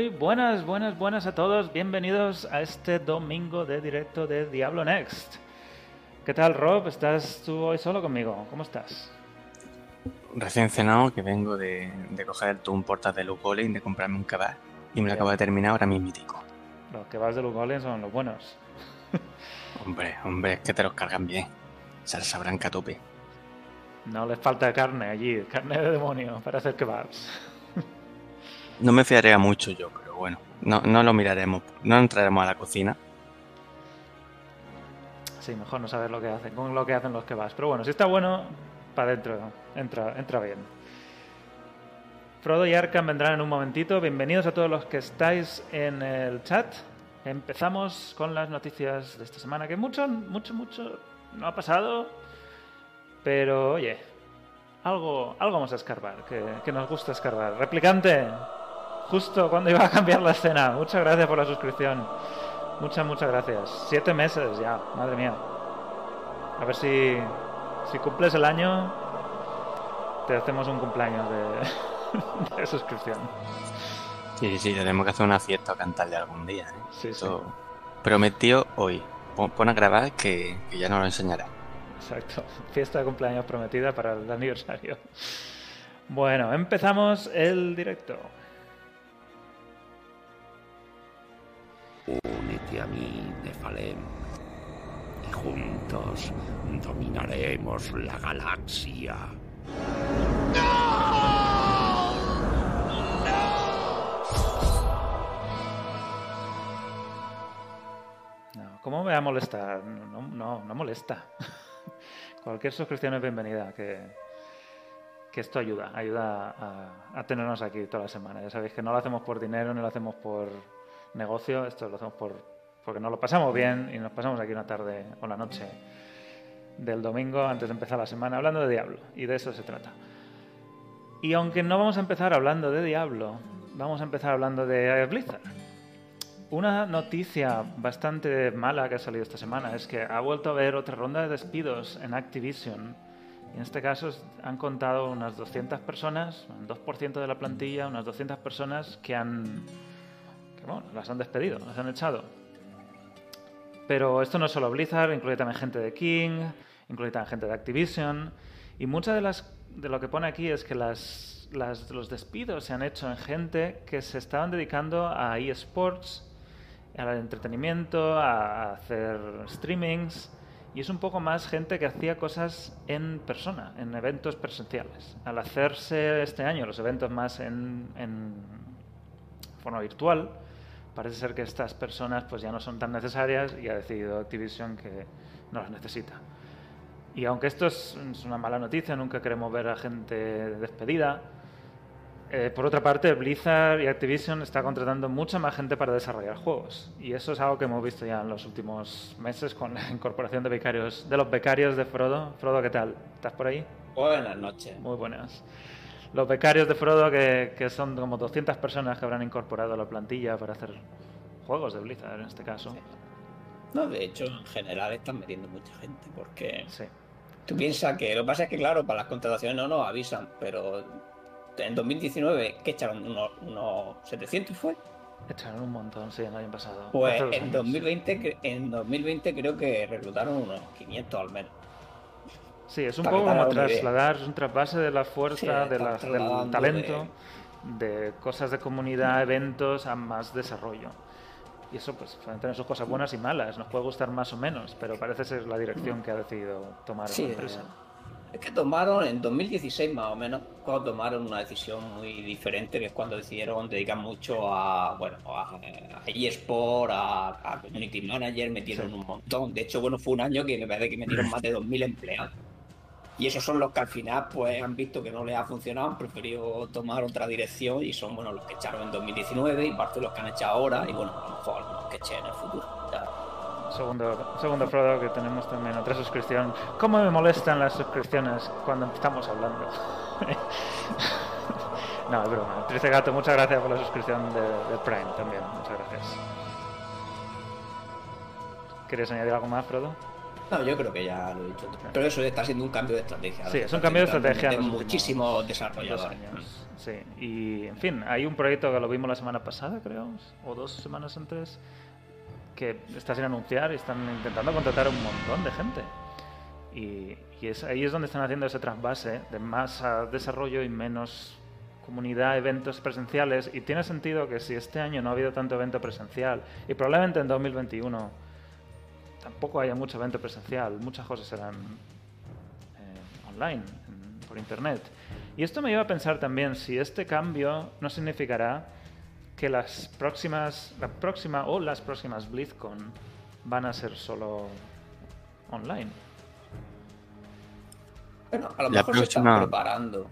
Muy buenas, buenas, buenas a todos. Bienvenidos a este domingo de directo de Diablo Next. ¿Qué tal, Rob? ¿Estás tú hoy solo conmigo? ¿Cómo estás? Recién cenado, que vengo de, coger el Toon Portas de Luke Golem, de comprarme un kebab y me lo acabo de terminar ahora mismo. Los kebabs de Luke Golem son los buenos. hombre, hombre, es que te los cargan bien. Salsa branca a tope. No les falta carne allí, carne de demonio para hacer kebabs. No me fiaría mucho yo, pero bueno, no, no lo miraremos, no entraremos a la cocina. Sí, mejor no saber lo que hacen, con lo que hacen los kebabs. Pero bueno, si está bueno, para adentro, entra, entra bien. Frodo y Arkham vendrán en un momentito. Bienvenidos a todos los que estáis en el chat. Empezamos con las noticias de esta semana, que mucho, mucho, mucho no ha pasado. Pero oye, algo, algo vamos a escarbar, que, que nos gusta escarbar. Replicante, justo cuando iba a cambiar la escena. Muchas gracias por la suscripción. Muchas, muchas gracias. Siete meses ya, madre mía. A ver si, si cumples el año, te hacemos un cumpleaños de, de suscripción. Sí, sí, tenemos que hacer una fiesta o cantarle algún día. ¿eh? Sí, sí. Prometió hoy. Pon a grabar que, que ya nos lo enseñará. Exacto. Fiesta de cumpleaños prometida para el aniversario. Bueno, empezamos el directo. Únete a mí, Nefalem, y juntos dominaremos la galaxia. No, ¿Cómo me va a molestar? No, no, no molesta. Cualquier suscripción es bienvenida, que, que esto ayuda, ayuda a, tenernos aquí toda la semana. Ya sabéis que no lo hacemos por dinero, no lo hacemos por negocio, esto lo hacemos por, porque nos lo pasamos bien y nos pasamos aquí una tarde o la noche del domingo antes de empezar la semana hablando de Diablo y de eso se trata. Y aunque no vamos a empezar hablando de Diablo, vamos a empezar hablando de Blizzard. Una noticia bastante mala que ha salido esta semana es que ha vuelto a haber otra ronda de despidos en Activision. Y en este caso han contado unas 200 personas, un 2% de la plantilla, unas 200 personas que han las han despedido, las han echado. Pero esto no es solo Blizzard, incluye también gente de King, incluye también gente de Activision. Y mucha de, las, lo que pone aquí es que los despidos se han hecho en gente que se estaban dedicando a eSports, al entretenimiento, a, hacer streamings. Y es un poco más gente que hacía cosas en persona, en eventos presenciales. Al hacerse este año los eventos más en, en forma virtual, parece ser que estas personas pues ya no son tan necesarias y ha decidido Activision que no las necesita. Y aunque esto es una mala noticia, nunca queremos ver a gente despedida. Eh, por otra parte, Blizzard y Activision está contratando mucha más gente para desarrollar juegos. Y eso es algo que hemos visto ya en los últimos meses con la incorporación de becarios, de los becarios de Frodo. Frodo, ¿qué tal? ¿Estás por ahí? Buenas noches. Muy buenas los becarios de Frodo, que, que, son como 200 personas que habrán incorporado a la plantilla para hacer juegos de Blizzard en este caso. No, de hecho, en general están metiendo mucha gente, porque sí. tú piensas que lo que pasa es que, claro, para las contrataciones no nos avisan, pero en 2019, ¿qué echaron? ¿Unos, unos 700 fue? Echaron un montón, sí, el año pasado. Pues en 2020, en 2020 creo que reclutaron unos 500 al menos. Sí, es un poco como trasladar, es un trasvase de la fuerza, de la, del talento, de... cosas de comunidad, eventos, a más desarrollo. Y eso, pues, pueden tener sus cosas buenas y malas, nos puede gustar más o menos, pero parece ser la dirección que ha decidido tomar la empresa. Es que tomaron en 2016 más o menos, cuando tomaron una decisión muy diferente, que es cuando decidieron dedicar mucho a, bueno, a, eSport, a, a, Community Manager, metieron un montón. De hecho, bueno, fue un año que me parece que metieron más de 2.000 empleados. Y esos son los que al final pues han visto que no les ha funcionado, han preferido tomar otra dirección y son bueno los que echaron en 2019 y parte de los que han echado ahora y bueno, a lo mejor algunos que echen en el futuro. Segundo, segundo Frodo que tenemos también otra suscripción. ¿Cómo me molestan las suscripciones cuando estamos hablando? no, es broma. Triste Gato, muchas gracias por la suscripción de, de Prime también. Muchas gracias. ¿Quieres añadir algo más, Frodo? No, yo creo que ya lo he dicho. Pero eso está siendo un cambio de estrategia. Sí, es un cambio de estrategia. De muchísimos desarrolladores. Sí, y en fin, hay un proyecto que lo vimos la semana pasada, creo, o dos semanas antes, que está sin anunciar y están intentando contratar a un montón de gente. Y, es, ahí es donde están haciendo ese trasvase de más desarrollo y menos comunidad, eventos presenciales. Y tiene sentido que si este año no ha habido tanto evento presencial, y probablemente en 2021 tampoco haya mucho evento presencial, muchas cosas serán eh, online, por internet. Y esto me lleva a pensar también si este cambio no significará que las próximas, la próxima o las próximas BlizzCon van a ser solo online. Bueno, a lo mejor se están preparando.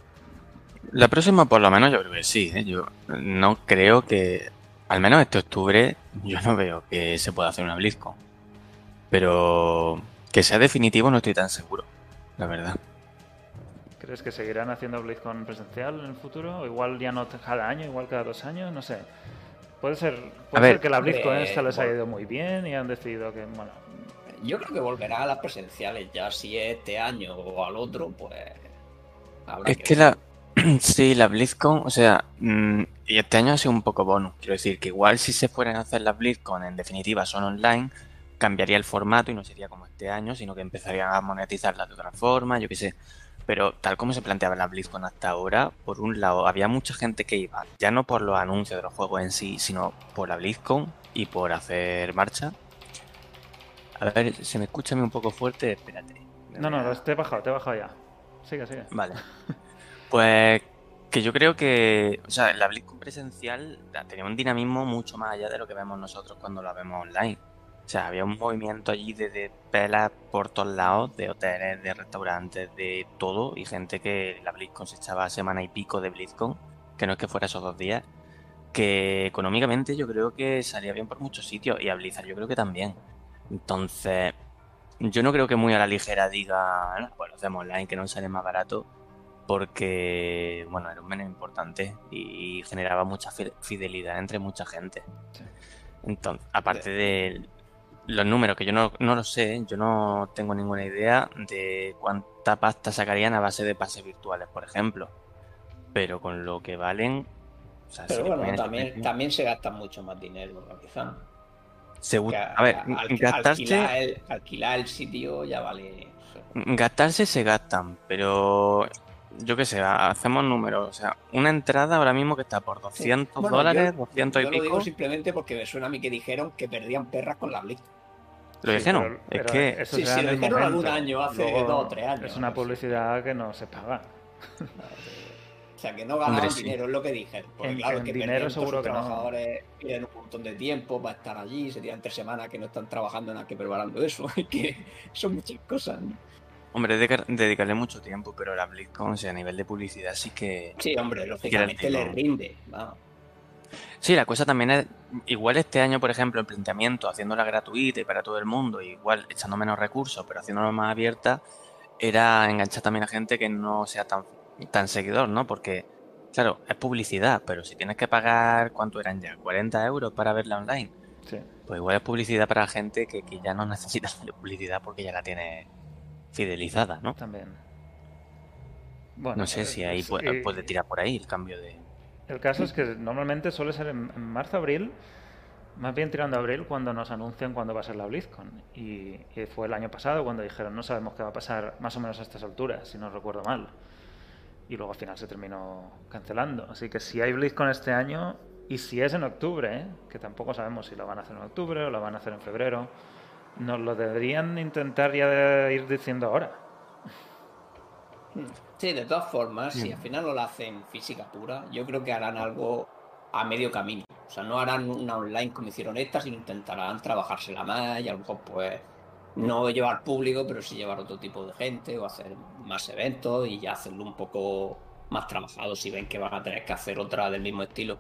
La próxima, por lo menos, yo creo que sí. ¿eh? Yo no creo que, al menos este octubre, yo no veo que se pueda hacer una BlizzCon. Pero que sea definitivo no estoy tan seguro, la verdad. ¿Crees que seguirán haciendo BlizzCon presencial en el futuro? O igual ya no cada año, igual cada dos años, no sé. Puede ser, puede ser que la BlizzCon esta les haya ido muy bien y han decidido que, bueno... Yo creo que volverá a las presenciales, ya si es este año o al otro, pues... es que, la... Sí, la BlizzCon, o sea, mm, y este año ha sido un poco bonus. Quiero decir que igual si se fueran a hacer las BlizzCon en definitiva son online, cambiaría el formato y no sería como este año, sino que empezarían a monetizarla de otra forma, yo qué sé. Pero tal como se planteaba la BlizzCon hasta ahora, por un lado había mucha gente que iba, ya no por los anuncios de los juegos en sí, sino por la BlizzCon y por hacer marcha. A ver, se me escucha a mí un poco fuerte, espérate. No, no, te he bajado, te he bajado ya. Sigue, sigue. Vale. Pues que yo creo que, o sea, la BlizzCon presencial tenía un dinamismo mucho más allá de lo que vemos nosotros cuando la vemos online. O sea, había un movimiento allí de, pelas por todos lados, de hoteles, de restaurantes, de todo, y gente que la BlizzCon se echaba semana y pico de BlizzCon, que no es que fuera esos dos días, que económicamente yo creo que salía bien por muchos sitios, y a Blizzard yo creo que también. Entonces, yo no creo que muy a la ligera diga, bueno, pues lo hacemos online, que no sale más barato, porque, bueno, era un menos importante y generaba mucha fidelidad entre mucha gente. Entonces, aparte de los números, que yo no, no lo sé, yo no tengo ninguna idea de cuánta pasta sacarían a base de pases virtuales, por ejemplo. Pero con lo que valen. Pero bueno, también, también se gasta mucho más dinero, quizá. a ver, gastarse. El, alquilar el sitio ya vale. Gastarse se gastan, pero yo qué sé, hacemos números. O sea, una entrada ahora mismo que está por 200 dólares, 200 y pico. Yo lo digo simplemente porque me suena a mí que dijeron que perdían perras con la Blitz. ¿Lo dijeron? es que... Eso sí, sí, lo dijeron algún año, hace dos o tres años. Es una publicidad que no se paga. O sea, que no ganaron dinero, es lo que dijeron. Porque claro, que dinero seguro que trabajadores tienen un montón de tiempo para estar allí, se tiran tres semanas que no están trabajando en la que preparando eso. que son muchas cosas. Hombre, dedicarle mucho tiempo, pero la BlizzCon, o sea, a nivel de publicidad sí que... Sí, hombre, lógicamente le rinde. Vamos. Sí, la cosa también es, igual este año, por ejemplo, el planteamiento, haciéndola gratuita y para todo el mundo, igual echando menos recursos, pero haciéndola más abierta, era enganchar también a gente que no sea tan, tan seguidor, ¿no? Porque, claro, es publicidad, pero si tienes que pagar, ¿cuánto eran ya? ¿40 euros para verla online? Sí. Pues igual es publicidad para gente que, ya no necesita publicidad porque ya la tiene fidelizada, ¿no? También. no sé si ahí puede, puede tirar por ahí el cambio de... El caso es que normalmente suele ser en, marzo-abril, más bien tirando a abril, cuando nos anuncian cuándo va a ser la BlizzCon. Y, fue el año pasado cuando dijeron, no sabemos qué va a pasar más o menos a estas alturas, si no recuerdo mal. Y luego al final se terminó cancelando. Así que si hay BlizzCon este año, y si es en octubre, ¿eh? que tampoco sabemos si lo van a hacer en octubre o lo van a hacer en febrero, nos lo deberían intentar ya ir diciendo ahora. Sí, de todas formas, si al final no lo hacen física pura, yo creo que harán algo a medio camino. O sea, no harán una online como hicieron estas, sino intentarán trabajársela más y a lo mejor pues no llevar público, pero sí llevar otro tipo de gente o hacer más eventos y ya hacerlo un poco más trabajado si ven que van a tener que hacer otra del mismo estilo.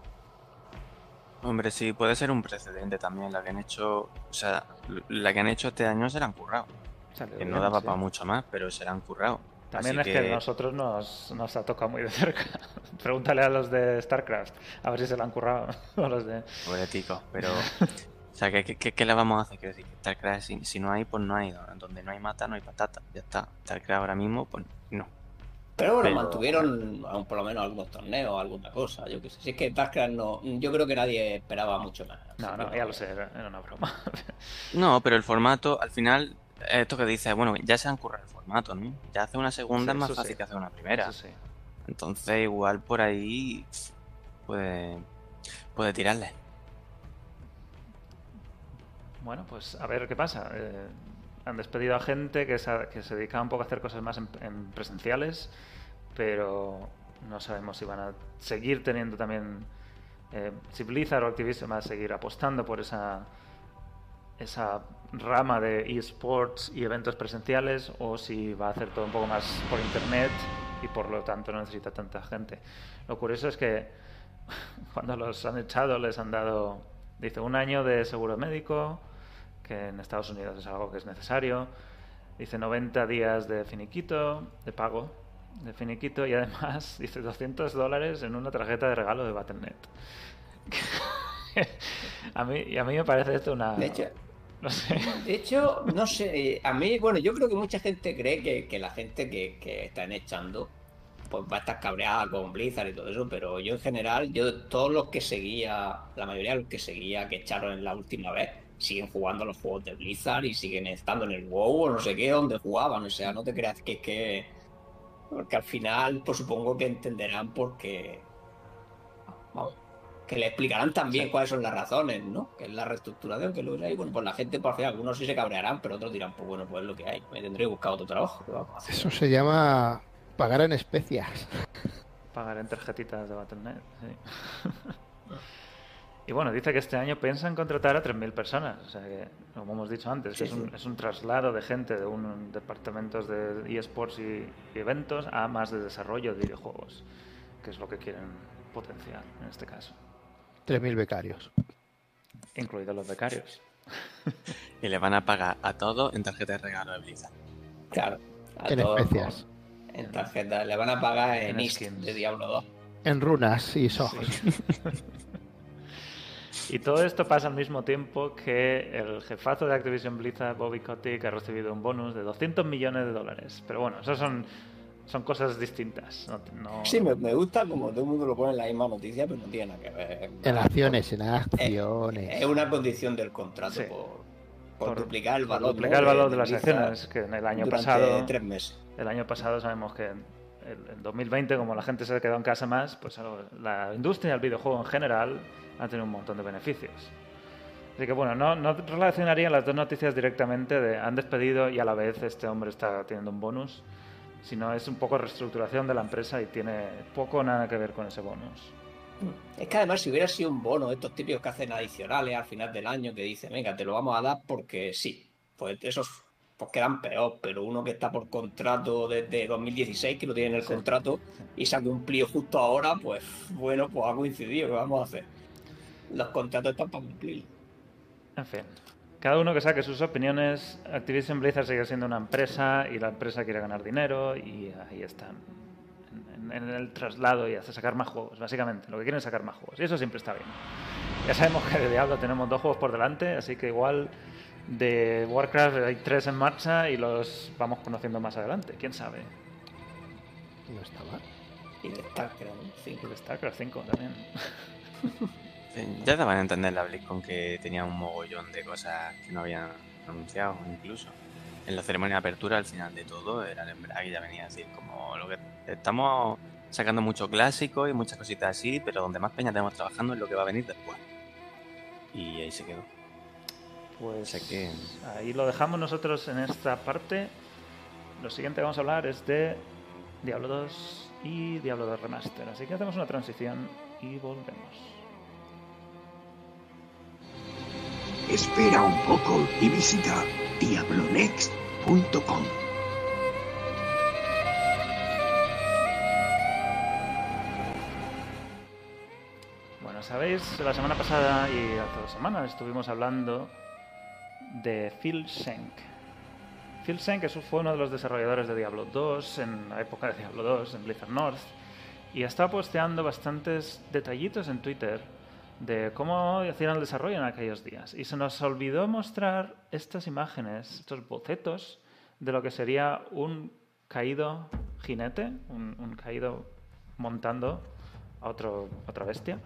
Hombre, sí, puede ser un precedente también. La que han hecho, o sea, la que han hecho este año se la han currado. Que no daba para mucho más, pero se la han currado. También es que... a nosotros nos, nos, ha tocado muy de cerca. Pregúntale a los de StarCraft, a ver si se lo han currado. a los de... Pobre tico, pero sea, ¿qué, qué, qué le vamos a hacer? Quiero decir, StarCraft, si, si no hay, pues no hay. Donde no hay mata, no hay patata. Ya está. StarCraft ahora mismo, pues no. Pero bueno, Pero- mantuvieron aún por lo menos algunos torneos, alguna cosa, yo qué sé. Si es que StarCraft no, yo creo que nadie esperaba mucho más. No, no, que ya lo sé, era una broma. No, pero el formato, al final, esto que dices, bueno, ya se han currado el formato, ¿no? Ya hace una segunda Sí, es más fácil sí. que hacer una primera. Eso sí. Entonces, igual por ahí puede, puede tirarle. Bueno, pues a ver qué pasa. Eh, han despedido a gente que se, que se dedicaba un poco a hacer cosas más en, en presenciales, pero no sabemos si van a seguir teniendo también. eh, si Blizzard o Activision va a seguir apostando por esa, esa rama de esports y eventos presenciales o si va a hacer todo un poco más por internet y por lo tanto no necesita tanta gente. Lo curioso es que cuando los han echado les han dado, dice, un año de seguro médico, que en Estados Unidos es algo que es necesario, dice 90 días de finiquito, de pago de finiquito y además dice 200 dólares en una tarjeta de regalo de Battle.net. a, mí, a mí me parece esto una... no sé. de hecho, no sé, a mí, bueno, yo creo que mucha gente cree que, que la gente que, que están echando pues va a estar cabreada con Blizzard y todo eso, pero yo en general, yo todos los que seguía, la mayoría de los que seguía que echaron en la última vez, siguen jugando los juegos de Blizzard y siguen estando en el WoW o no sé qué, donde jugaban, o sea, no te creas que es que... Porque al final, pues supongo que entenderán porque... Vamos, que le explicarán también Sí. cuáles son las razones, ¿no? Que es la reestructuración, que lo que hay. Bueno, pues la gente, por fin, algunos sí se cabrearán, pero otros dirán, pues bueno, pues es lo que hay. Me tendré que buscar otro trabajo. ¿qué vamos a hacer? Eso se llama pagar en especias. Pagar en tarjetitas de Battle.net. sí. y bueno, dice que este año piensan contratar a 3.000 personas. O sea que, como hemos dicho antes, Sí, es, un, sí. es un traslado de gente de un departamentos de eSports y, y eventos a más de desarrollo de videojuegos, que es lo que quieren potenciar en este caso, 3.000 becarios. incluidos los becarios. Y le van a pagar a todos en tarjeta de regalo de Blizzard. Claro. a En todos especias. con- En tarjeta. Le van a pagar en, En de Diablo 2. En runas y sojos. Y todo esto pasa al mismo tiempo que el jefazo de Activision Blizzard, Bobby Kotick, ha recibido un bonus de 200 millones de dólares. Pero bueno, esas son, son cosas distintas. No, no- Sí, me, me gusta como todo el mundo lo pone en la misma noticia, pero no tiene nada que ver. En acciones, en Es acciones. una condición del contrato Sí. por, por Por- duplicar el por valor. duplicar ¿no? el valor de las acciones, que en el año pasado... tres meses. El año pasado sabemos que en en 2020, como la gente se quedó en casa más, pues algo- la industria del videojuego en general ha tenido un montón de beneficios. Así que bueno, no, no relacionaría las dos noticias directamente de han despedido y a la vez este hombre está teniendo un bonus, sino es un poco reestructuración de la empresa y tiene poco nada que ver con ese bonus. Es que además, si hubiera sido un bono, estos típicos que hacen adicionales al final del año, que dicen, venga, te lo vamos a dar porque sí, pues esos pues quedan peor, pero uno que está por contrato desde 2016, que lo tiene en el Sí. contrato, y se ha cumplido justo ahora, pues bueno, pues ha coincidido, ¿qué vamos a hacer? Los contratos están para cumplir. En fin, cada uno que saque sus opiniones. Activision Blizzard sigue siendo una empresa y la empresa quiere ganar dinero y ahí están. En, el traslado y hace sacar más juegos, básicamente. Lo que quieren es sacar más juegos. Y eso siempre está bien. Ya sabemos que de Diablo tenemos dos juegos por delante, así que igual de Warcraft hay tres en marcha y los vamos conociendo más adelante. ¿Quién sabe? No está mal. Y de StarCraft, ¿no? Sí. Y de StarCraft 5 también. Ya daban a entender la BlizzCon que tenía un mogollón de cosas que no habían anunciado, incluso. En la ceremonia de apertura, al final de todo, era el embrague, ya venía a decir como lo que estamos sacando mucho clásico y muchas cositas así, pero donde más peña tenemos trabajando es lo que va a venir después. Y ahí se quedó. Pues O sea que- ahí lo dejamos nosotros en esta parte. Lo siguiente que vamos a hablar es de Diablo 2 y Diablo 2 Remaster. Así que hacemos una transición y volvemos. Espera un poco y visita diablonext.com. Bueno, sabéis, la semana pasada y hace dos semanas estuvimos hablando de Phil Schenk. Phil Schenk fue uno de los desarrolladores de Diablo 2 en la época de Diablo 2 en Blizzard North y está posteando bastantes detallitos en Twitter de cómo hacían el desarrollo en aquellos días. Y se nos olvidó mostrar estas imágenes, estos bocetos de lo que sería un caído jinete, un, caído montando a otro, otra bestia,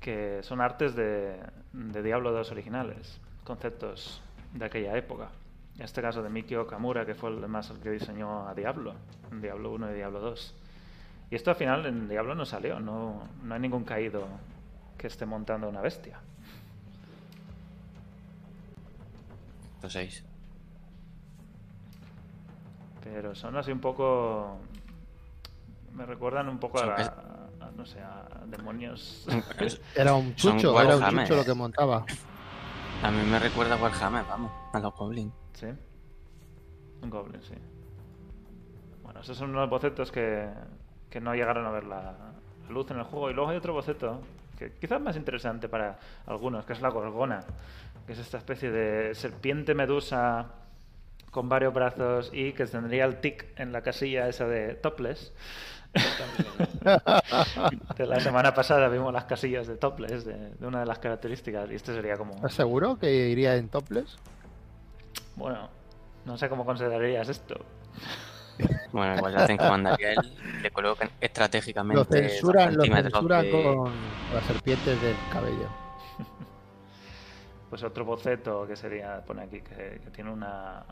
que son artes de, de Diablo 2 originales, conceptos de aquella época. En este caso de Mikio Kamura, que fue el más el que diseñó a Diablo, Diablo 1 y Diablo 2. Y esto al final en Diablo no salió, no, no hay ningún caído que esté montando una bestia. Los seis. Pero son así un poco. Me recuerdan un poco a, la- a- no sé, a demonios. Era un chucho, era un chucho lo que montaba. A mí me recuerda a Warhammer, vamos, a los Goblins. sí. Un goblin, sí. Bueno, esos son unos bocetos que, que no llegaron a ver la, la luz en el juego. Y luego hay otro boceto que quizás más interesante para algunos, que es la gorgona, que es esta especie de serpiente medusa con varios brazos y que tendría el tic en la casilla esa de topless. De la semana pasada vimos las casillas de topless, de, de una de las características, y este sería como... ¿Estás seguro que iría en topless? Bueno, no sé cómo considerarías esto. Bueno, igual hacen como Andariel, le colocan estratégicamente Lo censuran, lo censuran de- con las serpientes del cabello. Pues otro boceto que sería, pone aquí, que, que tiene una...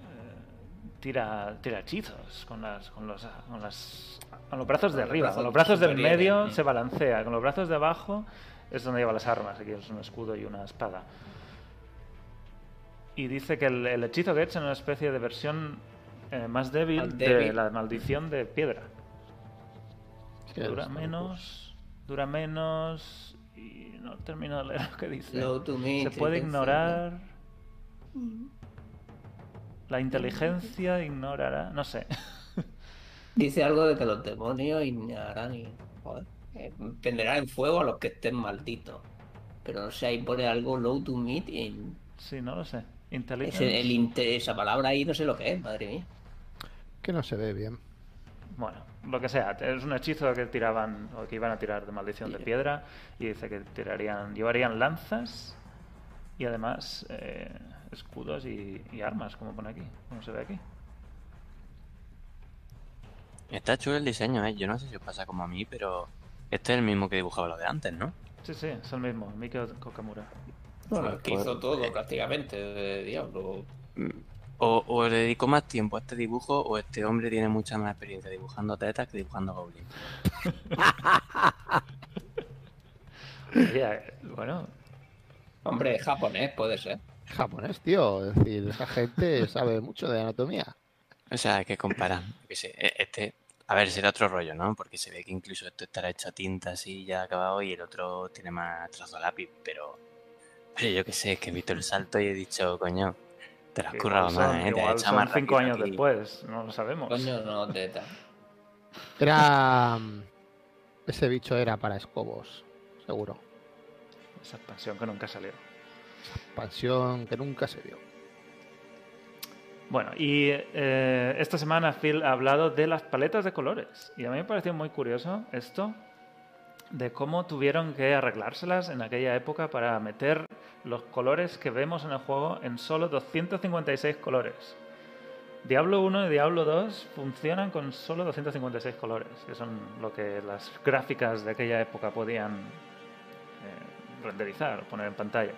eh, tira, tira hechizos con, las, con, los, con, las, con los brazos de arriba, brazos con los brazos del medio sí. se balancea, con los brazos de abajo es donde lleva las armas, aquí es un escudo y una espada. Y dice que el, el hechizo que echa es una especie de versión eh, más débil, Más de débil. la maldición de piedra. Dura menos, dura menos y no termino de leer lo que dice. Se puede ignorar. La inteligencia ignorará. No sé. Dice algo de que los demonios ignorarán y. Joder. eh, Prenderán en fuego a los que estén malditos. Pero no sé, ahí pone algo low to mid y. Sí, no lo sé. ese- el esa palabra ahí no sé lo que es, madre mía. Que no se ve bien. Bueno, lo que sea. Es un hechizo que tiraban o que iban a tirar de maldición de piedra. Y dice que tirarían, llevarían lanzas y además eh, escudos y, y armas, como pone aquí, como se ve aquí. Está chulo el diseño, ¿eh? Yo no sé si os pasa como a mí, pero este es el mismo que dibujaba lo de antes, ¿no? Sí, sí, es el mismo, Mikio Kokamura. Bueno, Pues- que hizo todo prácticamente de Diablo. O, o le dedico más tiempo a este dibujo, o este hombre tiene mucha más experiencia dibujando tetas que dibujando goblins. Oye, bueno, Hombre, japonés puede ser. Japonés, tío. Es decir, esa gente sabe mucho de anatomía. O sea, hay que sé, e- este, a ver, será otro rollo, ¿no? Porque se ve que incluso esto estará hecho a tinta así ya acabado y el otro tiene más trazo a lápiz, pero, pero yo qué sé, es que he visto el salto y he dicho, coño, te lo has currado más, ¿eh? Te has igual echado son más cinco años aquí. después, no lo sabemos. Coño, no, teta. Era. mm, Ese bicho era para escobos, seguro. Esa expansión que nunca salió. Expansión que nunca se vio. Bueno, y eh, esta semana Phil ha hablado de las paletas de colores. Y a mí me pareció muy curioso esto de cómo tuvieron que arreglárselas en aquella época para meter los colores que vemos en el juego en solo 256 colores. Diablo 1 y Diablo 2 funcionan con solo 256 colores, que son lo que las gráficas de aquella época podían eh, renderizar, poner en pantalla.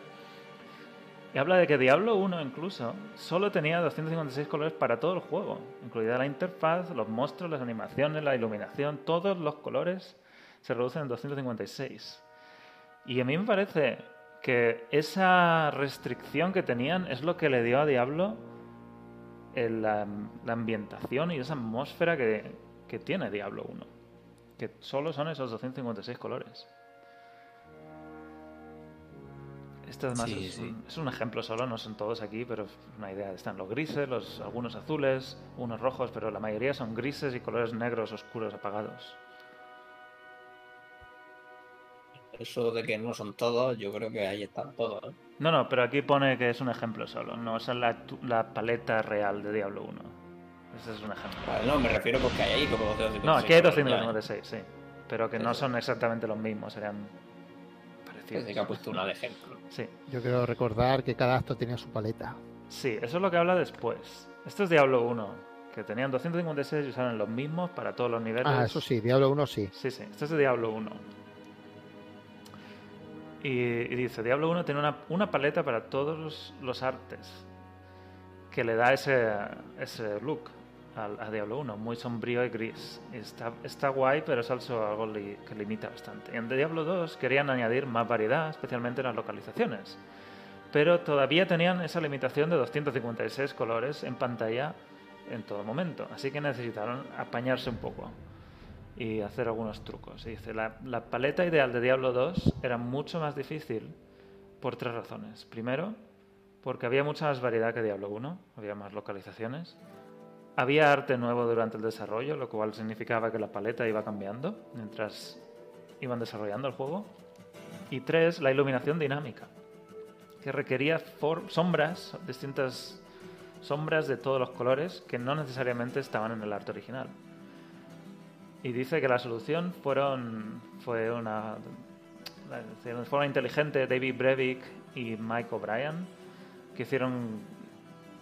Y habla de que Diablo 1 incluso solo tenía 256 colores para todo el juego, incluida la interfaz, los monstruos, las animaciones, la iluminación, todos los colores se reducen en 256. Y a mí me parece que esa restricción que tenían es lo que le dio a Diablo el, la, la ambientación y esa atmósfera que, que tiene Diablo 1. Que solo son esos 256 colores. Este además Sí, es, sí. Un, es un ejemplo solo, no son todos aquí, pero es una idea. Están los grises, los, algunos azules, unos rojos, pero la mayoría son grises y colores negros, oscuros, apagados. Eso de que no son todos, yo creo que ahí están todos. ¿eh? No, no, pero aquí pone que es un ejemplo solo, no es la, paleta real de Diablo 1. Ese es un ejemplo. Vale, no, me refiero porque hay ahí como 256. No, aquí hay colores ya, ¿eh? 256, sí. Pero que no son exactamente los mismos, serían parecidos. Desde que ha puesto una de ejemplo. Sí, Yo quiero recordar que cada acto tenía su paleta. sí, eso es lo que habla después. Esto es Diablo 1, que tenían 256 y usaron los mismos para todos los niveles. Ah, eso sí, Diablo 1 sí. Sí, sí, esto es de Diablo 1. Y, dice, Diablo 1 tiene una, una paleta para todos los, los artes, que le da ese, ese look al- a, Diablo 1, muy sombrío y gris. Está, está guay, pero es also algo li- que limita bastante. En Diablo 2 querían añadir más variedad, especialmente en las localizaciones. Pero todavía tenían esa limitación de 256 colores en pantalla en todo momento. Así que necesitaron apañarse un poco y hacer algunos trucos. Y dice, la, la paleta ideal de Diablo 2 era mucho más difícil por tres razones. Primero, porque había mucha más variedad que Diablo 1, había más localizaciones. Había arte nuevo durante el desarrollo, lo cual significaba que la paleta iba cambiando mientras iban desarrollando el juego. Y tres, la iluminación dinámica, que requería sombras, distintas sombras de todos los colores que no necesariamente estaban en el arte original. Y dice que la solución fueron fue una de forma inteligente David Brevik y Mike O'Brien que hicieron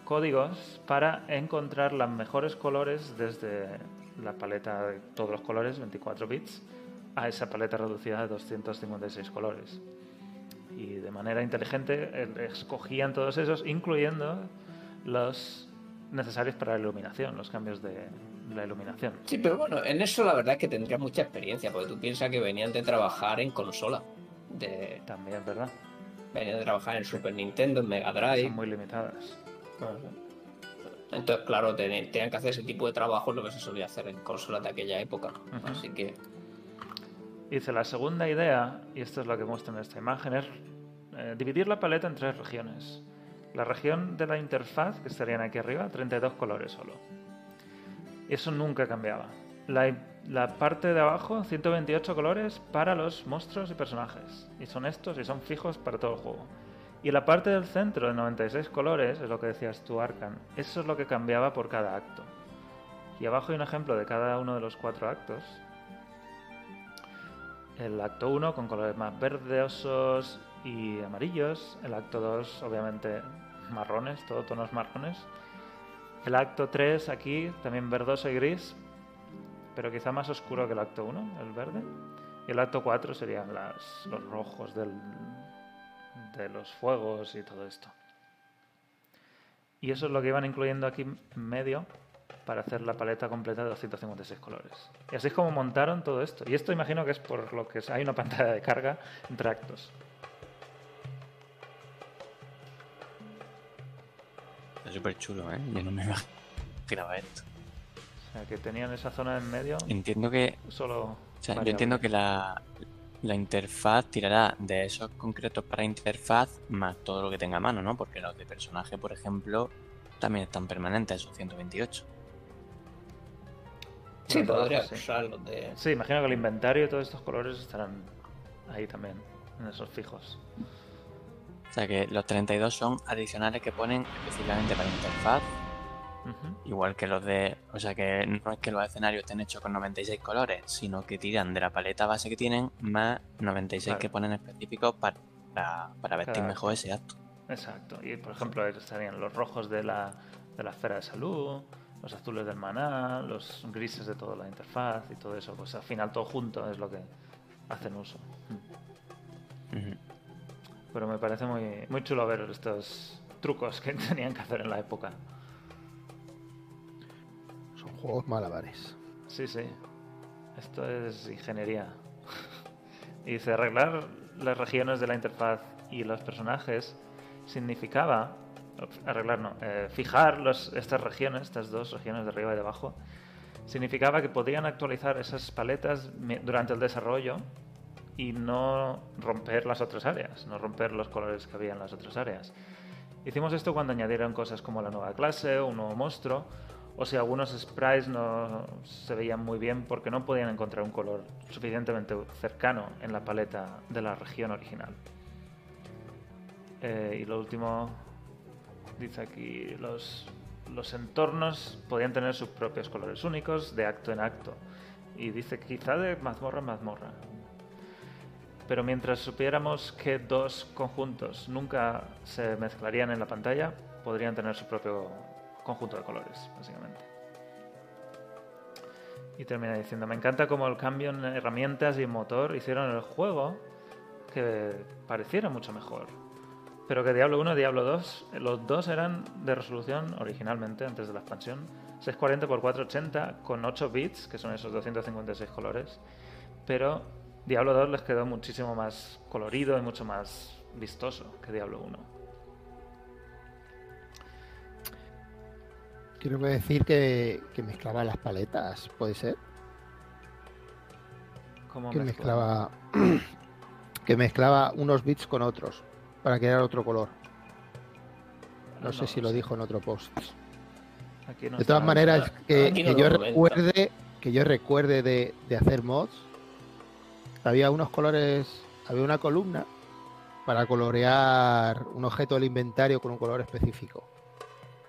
códigos para encontrar los mejores colores desde la paleta de todos los colores 24 bits a esa paleta reducida de 256 colores. Y de manera inteligente eh, escogían todos esos incluyendo los necesarios para la iluminación los cambios de la iluminación Sí, pero bueno, en eso la verdad es que tendrías mucha experiencia, porque tú piensas que venían de trabajar en consola. De, también verdad venían de trabajar en Super Nintendo, en Mega Drive. son muy limitadas Entonces, claro, ten- tenían que hacer ese tipo de trabajo, lo que se solía hacer en consolas de aquella época. Así que, Dice, la segunda idea, y esto es lo que muestra en esta imagen, es eh, dividir la paleta en tres regiones. La región de la interfaz, que estarían aquí arriba, 32 colores solo. Eso nunca cambiaba. La, parte de abajo, 128 colores para los monstruos y personajes. Y son estos y son fijos para todo el juego. Y la parte del centro de 96 colores, es lo que decías tú, Arkan, eso es lo que cambiaba por cada acto. Y abajo hay un ejemplo de cada uno de los cuatro actos. El acto 1 con colores más verdosos y amarillos. El acto 2, obviamente, marrones, todo tonos marrones. El acto 3 aquí, también verdoso y gris, pero quizá más oscuro que el acto 1, el verde. Y el acto 4 serían las, los rojos del, de los fuegos y todo esto. Y eso es lo que iban incluyendo aquí en medio para hacer la paleta completa de 256 colores. Y así es como montaron todo esto. Y esto imagino que es por lo que hay una pantalla de carga entre actos. Súper chulo, ¿eh? Yo no me imaginaba esto. O sea, que tenían esa zona en medio Entiendo que, solo... o sea, yo entiendo que la, la interfaz tirará de esos concretos para interfaz más todo lo que tenga a mano, ¿no? Porque los de personaje, por ejemplo, también están permanentes, esos 128. sí, podría sí. usar los de. Sí, imagino que el inventario y todos estos colores estarán ahí también, en esos fijos. O sea que los 32 son adicionales que ponen específicamente para interfaz, Ujú. igual que los de... O sea que no es que los escenarios estén hechos con 96 colores, sino que tiran de la paleta base que tienen más 96 Claro. que ponen específicos para, para vestir Cada mejor ese acto. Exacto. Y por ejemplo estarían los rojos de la, de la esfera de salud, los azules del maná, los grises de toda la interfaz y todo eso. Pues al final todo junto es lo que hacen uso. Ujú. Pero me parece muy, muy chulo ver estos trucos que tenían que hacer en la época. Son juegos malabares. Sí, sí. Esto es ingeniería. y dice, arreglar las regiones de la interfaz y los personajes significaba, arreglar no, eh, fijar los, estas regiones, estas dos regiones de arriba y de abajo, significaba que podían actualizar esas paletas durante el desarrollo y no romper las otras áreas, no romper los colores que había en las otras áreas. Hicimos esto cuando añadieron cosas como la nueva clase, un nuevo monstruo, o si algunos sprites no se veían muy bien porque no podían encontrar un color suficientemente cercano en la paleta de la región original. Eh, y lo último, dice aquí, los, los entornos podían tener sus propios colores únicos de acto en acto. Y dice quizá de mazmorra en mazmorra. Pero mientras supiéramos que dos conjuntos nunca se mezclarían en la pantalla, podrían tener su propio conjunto de colores, básicamente. Y termina diciendo, me encanta cómo el cambio en herramientas y motor hicieron el juego que pareciera mucho mejor. Pero que Diablo 1 y Diablo 2, los dos eran de resolución originalmente, antes de la expansión, 640 x 480 con 8 bits, que son esos 256 colores. Pero Diablo 2 les quedó muchísimo más colorido y mucho más vistoso que Diablo 1. Quiero decir que, que mezclaba las paletas, ¿puede ser? ¿Cómo Que mezcla? mezclaba, que mezclaba unos bits con otros para crear otro color. No, sé si lo sé. dijo en otro post. Aquí no De todas maneras, que, que yo recuerde, que yo recuerde de, de hacer mods, había unos colores, había una columna para colorear un objeto del inventario con un color específico.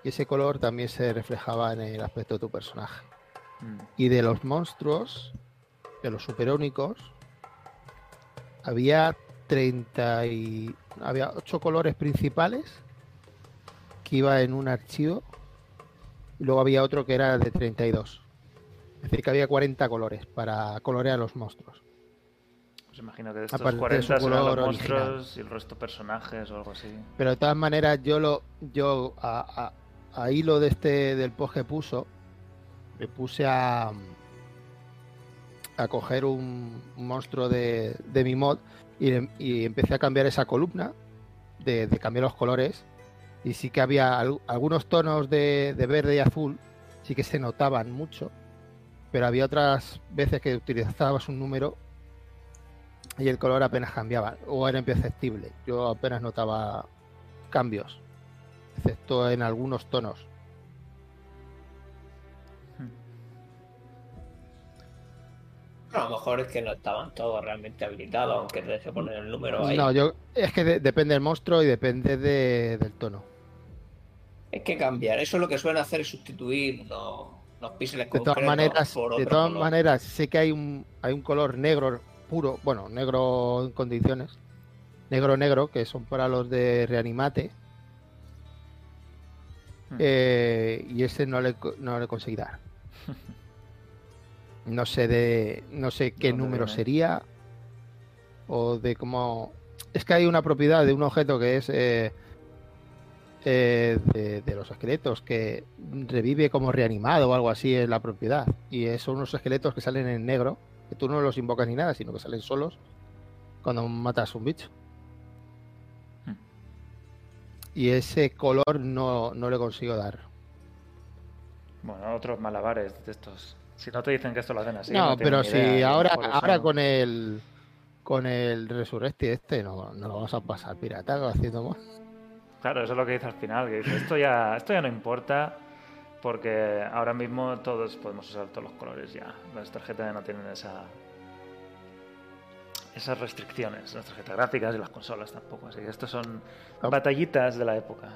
Y ese color también se reflejaba en el aspecto de tu personaje. Mm. Y de los monstruos, de los superónicos, había 30 y había 8 colores principales que iba en un archivo y luego había otro que era de 32. Es decir, que había 40 colores para colorear los monstruos. Pues imagino que de estos Aparte de su 40 serán los monstruos original. y el resto personajes o algo así. Pero de todas maneras, yo lo, yo a, a- a hilo de este del post que puso, me puse a a coger un, un monstruo de, de mi mod y, y empecé a cambiar esa columna de, de cambiar los colores y sí que había al- algunos tonos de, de verde y azul sí que se notaban mucho pero había otras veces que utilizabas un número y el color apenas cambiaba o era imperceptible yo apenas notaba cambios excepto en algunos tonos A lo mejor es que no estaban todos realmente habilitados, aunque te deje poner el número ahí. no yo es que de- depende del monstruo y depende de- del tono Es que cambiar. Eso lo que suelen hacer es sustituir los, los píxeles De todas maneras, por de otro todas color. maneras, sé que hay un, hay un color negro puro, bueno, negro en condiciones, negro negro, que son para los de reanimate, Hmm. eh, y ese no le, no le conseguí dar. No sé de, no sé qué ¿Dónde número sería o de cómo. Es que hay una propiedad de un objeto que es eh, eh, de, de los esqueletos que revive como reanimado o algo así es la propiedad. Y son unos esqueletos que salen en negro, que tú no los invocas ni nada, sino que salen solos cuando matas un bicho. Hmm. Y ese color no, no le consigo dar. Bueno, otros malabares de estos. Si no te dicen que esto lo hacen así. no, pero si idea, y ahora, eso ahora con el con el Resurrecti este no, no lo vamos a pasar pirata haciendo más. Claro, eso es lo que dice al final, que dice, esto ya, esto ya no importa porque ahora mismo todos podemos usar todos los colores ya. Las tarjetas ya no tienen esa esas restricciones, las tarjetas gráficas y las consolas tampoco. Así que estos son Ah. batallitas de la época.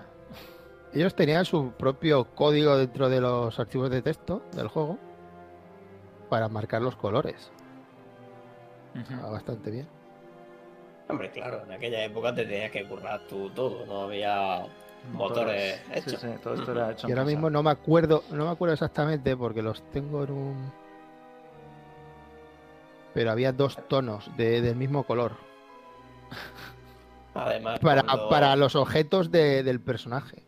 Ellos tenían su propio código dentro de los archivos de texto del juego para marcar los colores. Estaba bastante bien. Hombre, claro, en aquella época te tenías que currar tú todo, no había motores Sí, hechos. sí, todo esto era hecho Y ahora mismo no me acuerdo, no me acuerdo exactamente porque los tengo en un. Pero había dos tonos de- del mismo color. Además, Para, cuando, para los objetos de- del personaje.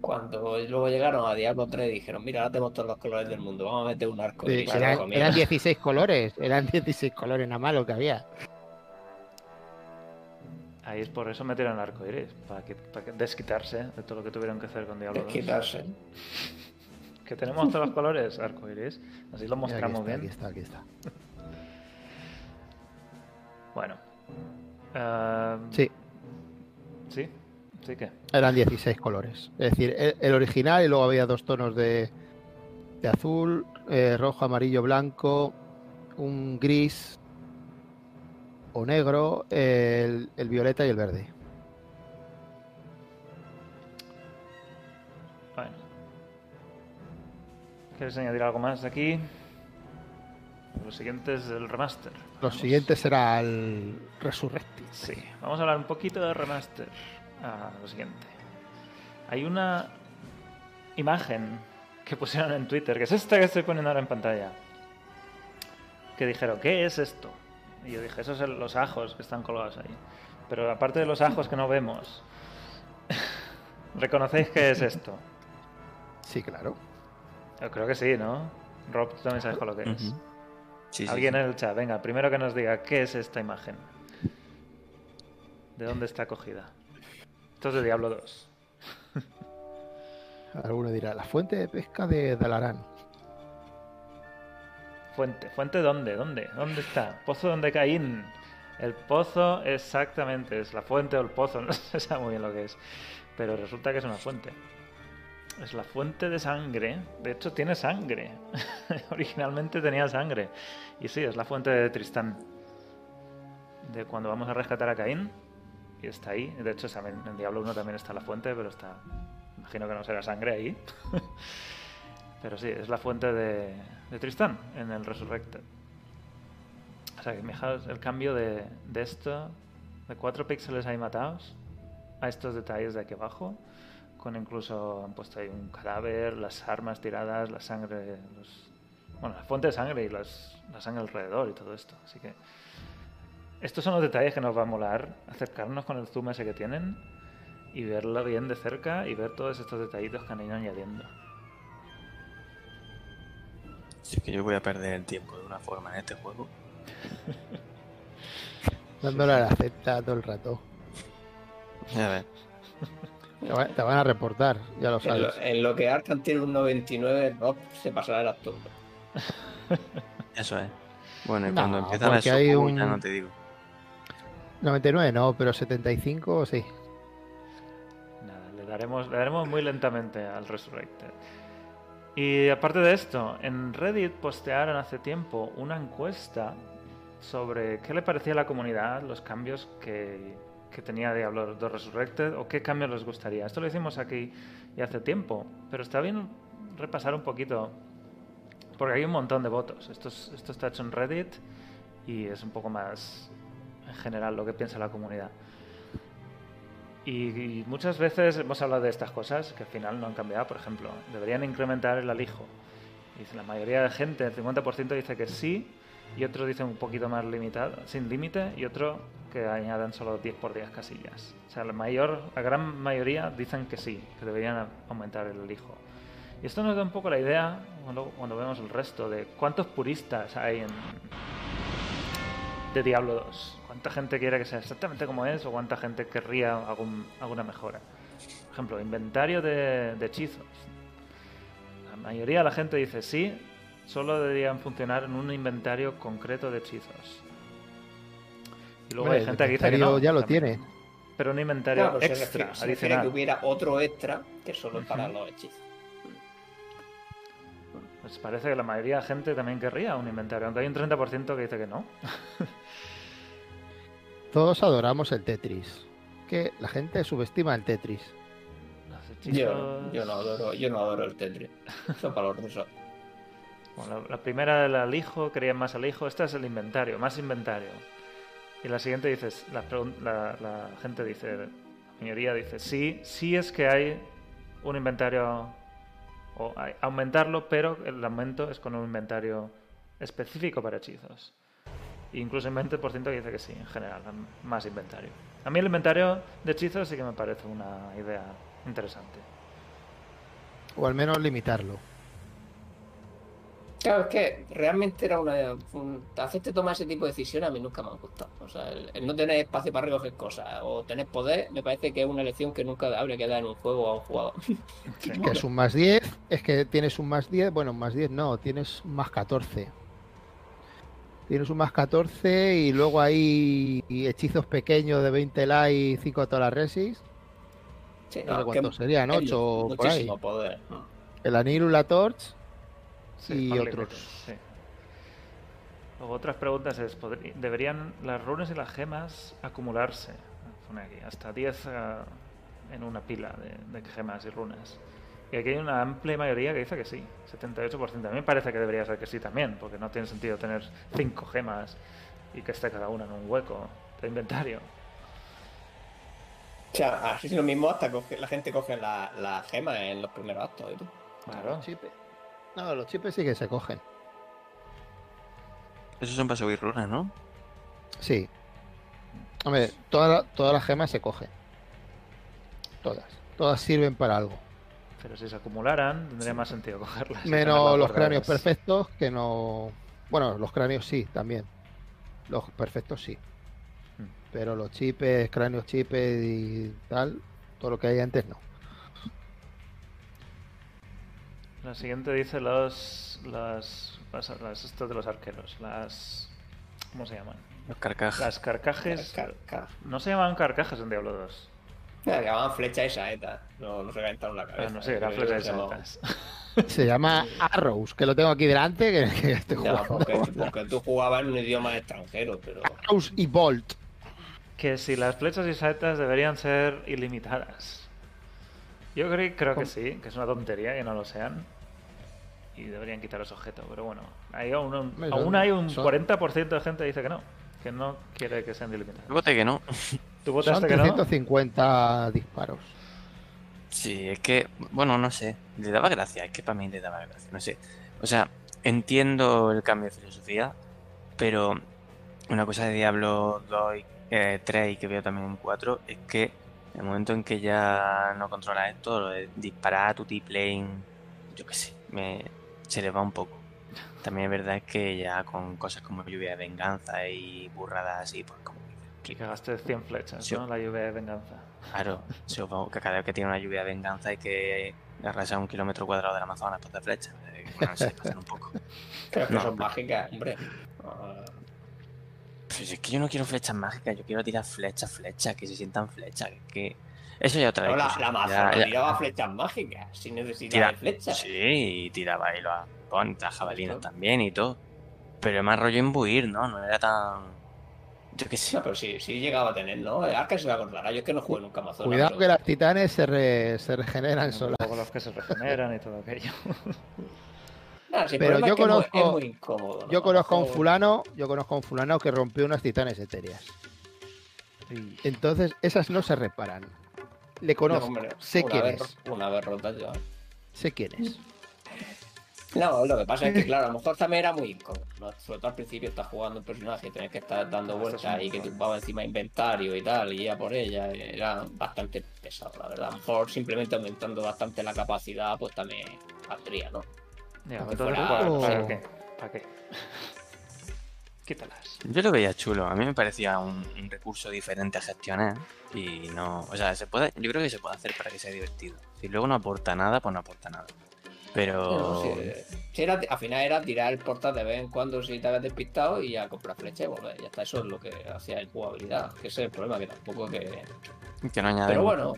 cuando luego llegaron a Diablo 3 dijeron, mira, ahora tenemos todos los colores del mundo, vamos a meter un arco. Sí, la eran, comida". eran 16 colores. Eran 16 colores nada más lo que había. Ahí es por eso metieron el arco iris, para, que, para que desquitarse de todo lo que tuvieron que hacer con Diablo 2. Quitarse. Que tenemos todos los colores, arco iris. Así lo Mira, aquí mostramos está, bien. aquí está, aquí está. Bueno. Eh, Sí, ¿Sí? ¿Sí que? eran 16 colores. Es decir, el, el original y luego había dos tonos de, de azul, eh, rojo, amarillo, blanco, un gris o negro, el, el violeta y el verde. Bueno. ¿Quieres añadir algo más aquí? Lo siguiente es el remaster. Lo Vamos. siguiente será el Resurrected. Sí, vamos a hablar un poquito de remaster. Ah, lo siguiente. Hay una imagen que pusieron en Twitter, que es esta que estoy poniendo ahora en pantalla. Que dijeron, ¿qué es esto? Y yo dije, esos son los ajos que están colgados ahí. Pero aparte de los ajos que no vemos, ¿reconocéis qué es esto? Sí, claro. Yo creo que sí, ¿no? Rob, tú también sabes con lo que es. Sí, Alguien sí. en el chat, venga, primero que nos diga qué es esta imagen. ¿De dónde está cogida? Esto es de Diablo 2. Alguno dirá, la fuente de pesca de Dalarán. Fuente. ¿Fuente dónde? ¿Dónde? ¿Dónde está? Pozo donde Caín. El pozo, exactamente, es la fuente o el pozo, no se sabe muy bien lo que es. Pero resulta que es una fuente. Es la fuente de sangre. De hecho, tiene sangre. Originalmente tenía sangre. Y sí, es la fuente de Tristán. De cuando vamos a rescatar a Caín. Y está ahí. De hecho, en Diablo 1 también está la fuente, pero está. Imagino que no será sangre ahí. pero sí, es la fuente de, de Tristán en el Resurrected. O sea, que fijaos el cambio de, de esto, de 4 píxeles ahí matados, a estos detalles de aquí abajo, con incluso han puesto ahí un cadáver, las armas tiradas, la sangre, bueno, la fuente de sangre y las- la sangre alrededor y todo esto. Así que estos son los detalles que nos va a molar, acercarnos con el zoom ese que tienen y verlo bien de cerca y ver todos estos detallitos que han ido añadiendo. Sí, que yo voy a perder el tiempo de una forma en este juego. Dándole a la acepta todo el rato. A ver. Te va- te van a reportar, ya lo En lo, sabes. en lo que Arkham tiene un 99, Rob se pasará el acto. Eso es. Bueno, y No, cuando empiezan porque a hay ya un- no te digo. 99 no, pero 75 sí. Nada, le daremos, le daremos muy lentamente al Resurrected. Y aparte de esto, en Reddit postearon hace tiempo una encuesta sobre qué le parecía a la comunidad los cambios que, que tenía Diablo 2 Resurrected o qué cambios les gustaría. Esto lo hicimos aquí ya hace tiempo, pero está bien repasar un poquito, porque hay un montón de votos. Esto, es- esto está hecho en Reddit y es un poco más en general lo que piensa la comunidad. Y, muchas veces hemos hablado de estas cosas que al final no han cambiado. Por ejemplo, deberían incrementar el alijo. Dice, la mayoría de gente, el 50% dice que sí, y otro dice un poquito más limitado, sin límite, y otro que añadan solo 10 por 10 casillas. O sea, la mayor, la gran mayoría dicen que sí, que deberían aumentar el alijo. Y esto nos da un poco la idea, cuando, cuando vemos el resto, de cuántos puristas hay en, de Diablo 2. ¿Cuánta gente quiere que sea exactamente como es o cuánta gente querría algún- alguna mejora? Por ejemplo, inventario de, de hechizos. La mayoría de la gente dice sí, solo deberían funcionar en un inventario concreto de hechizos. Y luego hay el gente que dice que inventario no. ya lo también. tiene. Pero un inventario Claro, se extra, refiere, se refiere a adicional. que hubiera otro extra que solo para Ujú. los hechizos. Pues parece que la mayoría de la gente también querría un inventario, aunque hay un 30% que dice que no. Todos adoramos el Tetris. Que la gente subestima el Tetris. Yo, no adoro, yo no adoro el Tetris. Eso para los rusos. Bueno, la, la primera del alijo, querían más alijo. Esta es el inventario, más inventario. Y la siguiente dices, la, pregun- la- la gente dice, la mayoría dice, sí, sí es que hay un inventario, o hay- aumentarlo, pero el aumento es con un inventario específico para hechizos. Incluso el 20% que dice que sí, en general, más inventario. A mí el inventario de hechizos sí que me parece una idea interesante. O al menos limitarlo. Claro, es que realmente era una. Un, hacerte tomar ese tipo de decisiones a mí nunca me han gustado. O sea, el, el no tener espacio para recoger cosas o tener poder, me parece que es una elección que nunca habría que dar en un juego a un jugador. Sí. Que es un más 10, es que tienes un más 10, bueno, un más 10 no, tienes un más 14. Tienes un más 14 y luego hay hechizos pequeños de 20 la y 5 todas las resis. Sí, No sé que cuántos serían, es 8 o por ahí. poder. El Anil, la Torch. Sí, y otros. sí. Luego otras preguntas es, ¿podrí- ¿deberían las runas y las gemas acumularse? Pone aquí, hasta 10 ah, en una pila de, de gemas y runas. Y aquí hay una amplia mayoría que dice que sí, 78%. A mí me parece que debería ser que sí también, porque no tiene sentido tener cinco gemas y que esté cada una en un hueco de inventario. O sea, así es lo mismo hasta coge- la gente coge la, la gema en los primeros actos. ¿eh, tú? Claro. Los chipes. No, los chipes sí que se cogen. Esos son para subir runas, ¿no? Sí. Hombre, todas la- todas las gemas se cogen. Todas. Todas sirven para algo. Pero si se acumularan, tendría más sentido cogerlas. Menos los cráneos perfectos que no. Bueno, los cráneos sí, también. Los perfectos sí. Mm. Pero los chipes, cráneos chipes y tal, todo lo que hay antes no. La siguiente dice los. Las, las, las- esto de los arqueros. Las. ¿Cómo se llaman? Los carcajes. Las carcajes. Car- car- No se llaman carcajes en Diablo 2. Flecha y saeta. No, no se calentaron la cabeza. Ah, no sé, era Creo que flechas se llama Arrows, que lo tengo aquí delante, que, que estoy jugando. porque, porque tú jugabas en un idioma extranjero, pero. Arrows y Bolt. Que si las flechas y saetas deberían ser ilimitadas. Yo creo, creo que sí, que es una tontería que no lo sean. Y deberían quitar ese objeto, pero bueno. Hay aún, un- aún hay un son- 40% de gente que dice que no. Que no quiere que sean ilimitadas. Yo voté que no. ¿Tú Son votaste no? 350 disparos. Sí, es que, bueno, no sé. Le daba gracia, es que para mí le daba gracia, no sé. O sea, entiendo el cambio de filosofía, pero una cosa de Diablo 2 y eh, 3 y que veo también en 4 es que el momento en que ya no controlas esto, lo de disparar a tu T-Plane, yo qué sé, me, se le va un poco. También es verdad que ya con cosas como lluvia de venganza y burradas así, pues como Y que gastes 100 flechas, Sí. ¿no? La lluvia de venganza. Claro, supongo que cada vez que tiene una lluvia de venganza hay que arrasar un kilómetro cuadrado del Amazonas por de flecha. Eh, Bueno, no pasan un poco. Pero es que No. son mágicas, hombre. Pues es que yo no quiero flechas mágicas, yo quiero tirar flechas, flechas, que se sientan flechas. Que, que- Eso ya otra vez. la, la Amazona Ya- ya- tiraba flechas mágicas, sin necesidad Tira- de flechas. Sí, y tiraba con las jabalinas Justo. también y todo. Pero es más rollo imbuir, ¿no? No era tan. Yo qué sé. No, pero sí, sí llegaba a tener, ¿no? Arca se me acordará. Yo es que no juego nunca Amazona. Cuidado pero- que las titanes se, re- se regeneran solas. Luego los que se regeneran y todo aquello. Nah, el Pero yo conozco- es muy incómodo. ¿no? Yo conozco a un fulano, yo conozco a un fulano que rompió unas titanes etéreas. Entonces, esas no se reparan. Le no, conozco, hombre, sé una quién vez- es, Una vez rotas ya. sé quién es. No, lo que pasa es que, claro, a lo mejor también era muy incómodo. ¿no? Sobre todo al principio estás jugando un personaje y tenés que estar dando Esto es vueltas y que tumbaba encima inventario y tal, y ya por ella. Era bastante pesado, la verdad. A lo mejor simplemente aumentando bastante la capacidad, pues también valdría, ¿no? Ya, fuera- ¿para, para qué? ¿Para qué? Quítalas. Yo lo veía chulo, a mí me parecía un, un recurso diferente a gestionar y no, o sea, se puede, yo creo que se puede hacer para que sea divertido. Si luego no aporta nada, pues no aporta nada. Pero Pero si, si era, al final era tirar el portal de vez en cuando si te habías despistado y a comprar flecha y volver. Ya está, eso es lo que hacía en jugabilidad. Que ese es el problema, que tampoco que. que no añade Pero bueno.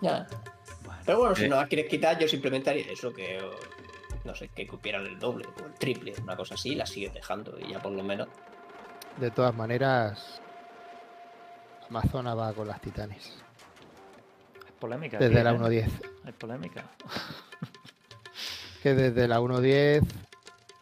Ya. Pero bueno, si Eh. no las quieres quitar, yo simplemente haría eso, que eh, no sé, que cupieran el doble o el triple, una cosa así, y la sigues dejando y ya por lo menos. De todas maneras, Amazona va con las titanes. Hay polémica. Desde la ¿eh? 1.10. Hay polémica. Que desde la 1.10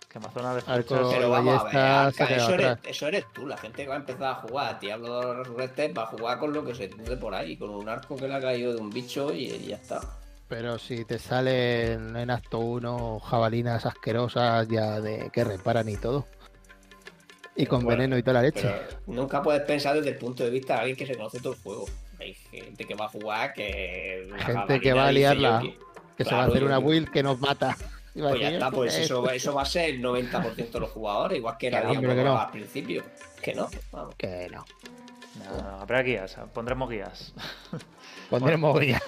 Que Amazona de Arco-. Pero vamos a ver, Arca, eso, eres, atrás. eso eres tú, la gente que va a empezar a jugar a Diablo Resurrected va a jugar con lo que se cruce por ahí, con un arco que le ha caído de un bicho y, y ya está. Pero si te salen en acto 1 jabalinas asquerosas ya de que reparan y todo. Y con bueno, veneno y toda la leche. Nunca puedes pensar desde el punto de vista de alguien que se conoce todo el juego. Hay gente que va a jugar que. Gente que va a liarla, que se va a hacer una build que nos mata. Pues ya está, pues "Esto eso, es-". eso va a ser el 90% de los jugadores, igual que era Que no, no. al principio. Que no, vamos. Que no. No, no, habrá guías, pondremos guías. Pondremos ya.